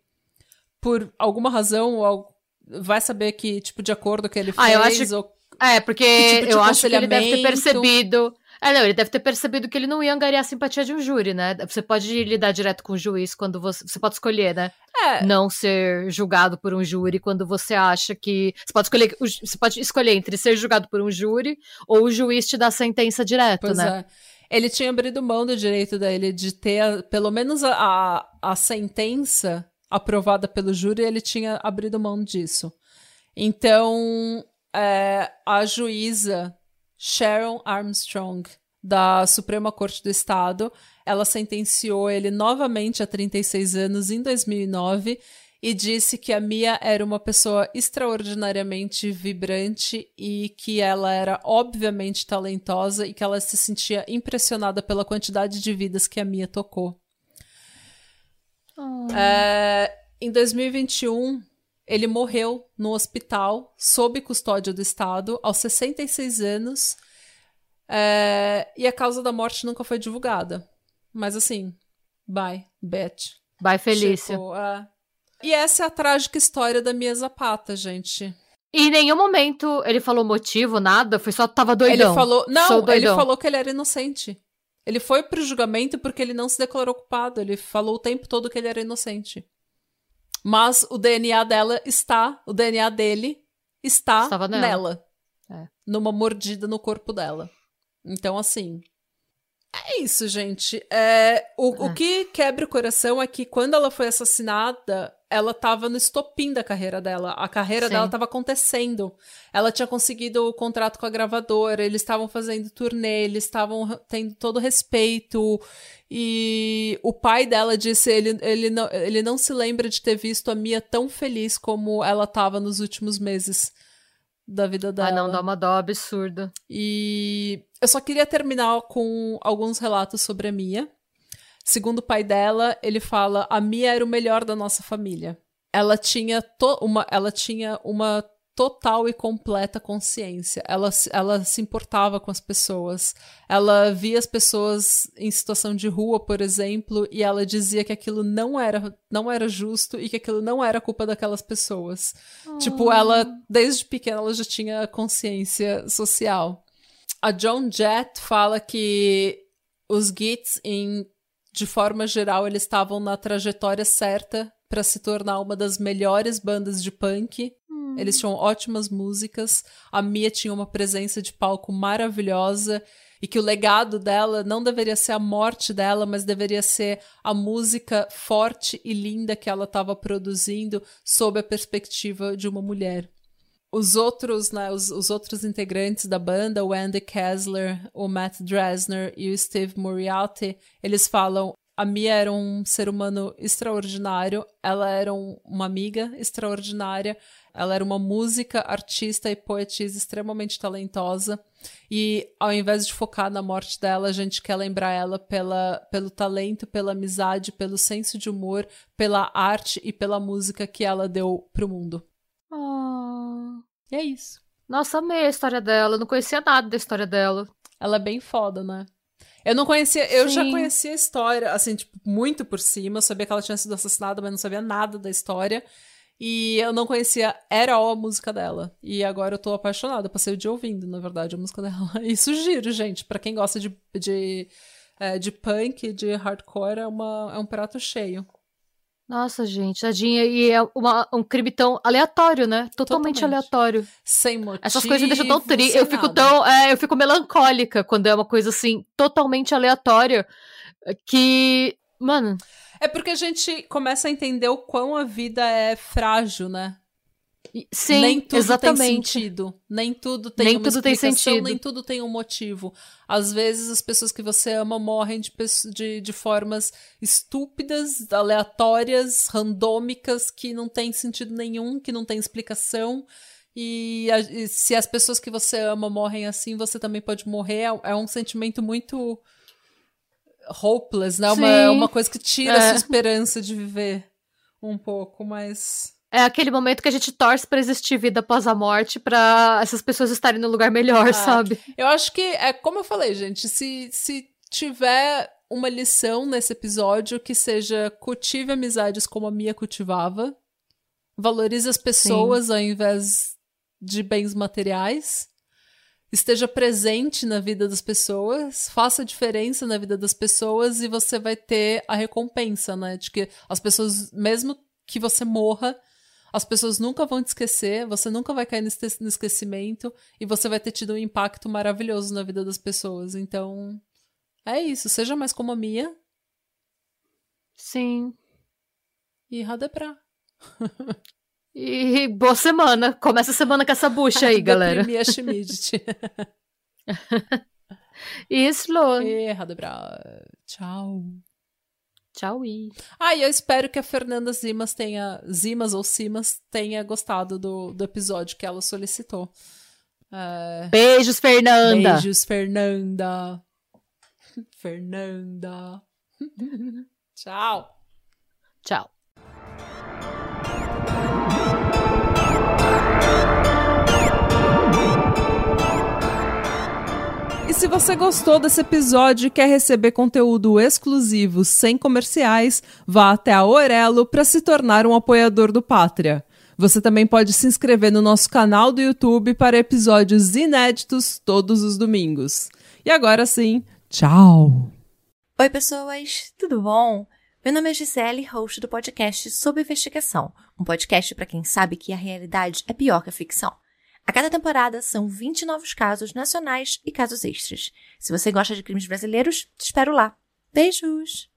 por alguma razão, ou vai saber que tipo de acordo que ele fez. Ah, eu acho... ou... É, porque tipo eu acho que ele deve ter percebido é, não, ele deve ter percebido que ele não ia angariar a simpatia de um júri, né? Você pode lidar direto com o juiz quando você. Você pode escolher, né? É. Não ser julgado por um júri quando você acha que. Você pode escolher, você pode escolher entre ser julgado por um júri ou o juiz te dar sentença direto, pois né? É. Ele tinha abrido mão do direito dele de ter pelo menos a, a, a sentença aprovada pelo júri, ele tinha abrido mão disso. Então, é, a juíza Sharon Armstrong, da Suprema Corte do Estado. Ela sentenciou ele novamente a 36 anos em 2009 e disse que a Mia era uma pessoa extraordinariamente vibrante e que ela era obviamente talentosa e que ela se sentia impressionada pela quantidade de vidas que a Mia tocou. Oh. É, em 2021, ele morreu no hospital, sob custódia do Estado, aos 66 anos. É, e a causa da morte nunca foi divulgada. Mas assim, bye, Beth. Bye, Felícia. Tipo, é... E essa é a trágica história da Mia Zapata, gente. E em nenhum momento ele falou motivo, nada, foi só tava doidão. Ele falou, não, ele falou que ele era inocente. Ele foi pro julgamento porque ele não se declarou culpado, ele falou o tempo todo que ele era inocente. Mas o DNA dela está, o DNA dele está Estava nela. nela é. Numa mordida no corpo dela. Então, assim. É isso, gente. É, o, é. o que quebra o coração é que quando ela foi assassinada, ela estava no estopim da carreira dela. A carreira Sim. dela estava acontecendo. Ela tinha conseguido o contrato com a gravadora, eles estavam fazendo turnê, eles estavam tendo todo respeito. E o pai dela disse ele, ele, não, ele não se lembra de ter visto a Mia tão feliz como ela estava nos últimos meses da vida dela. Ah, não, dá uma dó absurda. E eu só queria terminar com alguns relatos sobre a Mia. Segundo o pai dela, ele fala: a Mia era o melhor da nossa família. Ela tinha, uma, ela tinha uma total e completa consciência. Ela, ela se importava com as pessoas. Ela via as pessoas em situação de rua, por exemplo, e ela dizia que aquilo não era, não era justo e que aquilo não era culpa daquelas pessoas. Oh. Tipo, ela, desde pequena, ela já tinha consciência social. A John Jett fala que os Gits, em, de forma geral, eles estavam na trajetória certa para se tornar uma das melhores bandas de punk eles tinham ótimas músicas. A Mia tinha uma presença de palco maravilhosa e que o legado dela não deveria ser a morte dela, mas deveria ser a música forte e linda que ela estava produzindo sob a perspectiva de uma mulher. Os outros, né, os, os outros integrantes da banda, o Andy Kessler, o Matt Dresner e o Steve Moriarty, eles falam a Mia era um ser humano extraordinário, ela era um, uma amiga extraordinária, ela era uma música, artista e poetisa extremamente talentosa. E ao invés de focar na morte dela, a gente quer lembrar ela pela, pelo talento, pela amizade, pelo senso de humor, pela arte e pela música que ela deu pro mundo. Oh. E é isso. Nossa, amei a história dela. Eu não conhecia nada da história dela. Ela é bem foda, né? Eu não conhecia, eu Sim. já conhecia a história, assim, tipo, muito por cima. Eu sabia que ela tinha sido assassinada, mas não sabia nada da história. E eu não conhecia era a música dela. E agora eu tô apaixonada. passei o dia ouvindo, na verdade, a música dela. *laughs* E sugiro, gente, para quem gosta de, de, é, de punk, de hardcore, é, uma, é um prato cheio. Nossa, gente, tadinha. E é uma, um crime tão aleatório, né? Totalmente, Totalmente. aleatório. Sem motivo. Essas coisas me deixam tão triste. Eu fico tão. É, eu fico melancólica quando é uma coisa assim, totalmente aleatória. Que Mano. É porque a gente começa a entender o quão a vida é frágil, né? Sim, nem tudo exatamente. tem sentido. Nem tudo tem Nem uma tudo tem explicação, sentido. nem tudo tem um motivo. Às vezes as pessoas que você ama morrem de, de, de formas estúpidas, aleatórias, randômicas, que não tem sentido nenhum, que não tem explicação. E, a- e se as pessoas que você ama morrem assim, você também pode morrer. É, é um sentimento muito hopeless, né? Uma, Sim. uma coisa que tira a É. sua esperança de viver um pouco, mas. É aquele momento que a gente torce pra existir vida após a morte pra essas pessoas estarem no lugar melhor, Ah, sabe? Eu acho que é como eu falei, gente, se, se tiver uma lição nesse episódio que seja cultive amizades como a Mia cultivava, valorize as pessoas ao invés de bens materiais, esteja presente na vida das pessoas, faça diferença na vida das pessoas e você vai ter a recompensa, né? De que as pessoas, mesmo que você morra, as pessoas nunca vão te esquecer, você nunca vai cair no esque- no esquecimento e você vai ter tido um impacto maravilhoso na vida das pessoas. Então, é isso. Seja mais como a Mia Sim. e Radepra. *laughs* E boa semana. Começa a semana com essa bucha aí, *laughs* galera. Deprimir a Schmidt. *laughs* E Slow. e Radepra. Tchau. Tchau. E... Ah, e eu espero que a Fernanda Zimas tenha. Zimas ou Simas tenha gostado do, do episódio que ela solicitou. É, Beijos, Fernanda. Beijos, Fernanda. *laughs* Fernanda. *laughs* Tchau. Tchau. E se você gostou desse episódio e quer receber conteúdo exclusivo sem comerciais, vá até a Orelo para se tornar um apoiador do Pátria. Você também pode se inscrever no nosso canal do YouTube para episódios inéditos todos os domingos. E agora sim, tchau! Oi, pessoas, tudo bom? Meu nome é Gisele, host do podcast Sob Investigação, um podcast para quem sabe que a realidade é pior que a ficção. A cada temporada são 20 novos casos nacionais e casos extras. Se você gosta de crimes brasileiros, te espero lá. Beijos!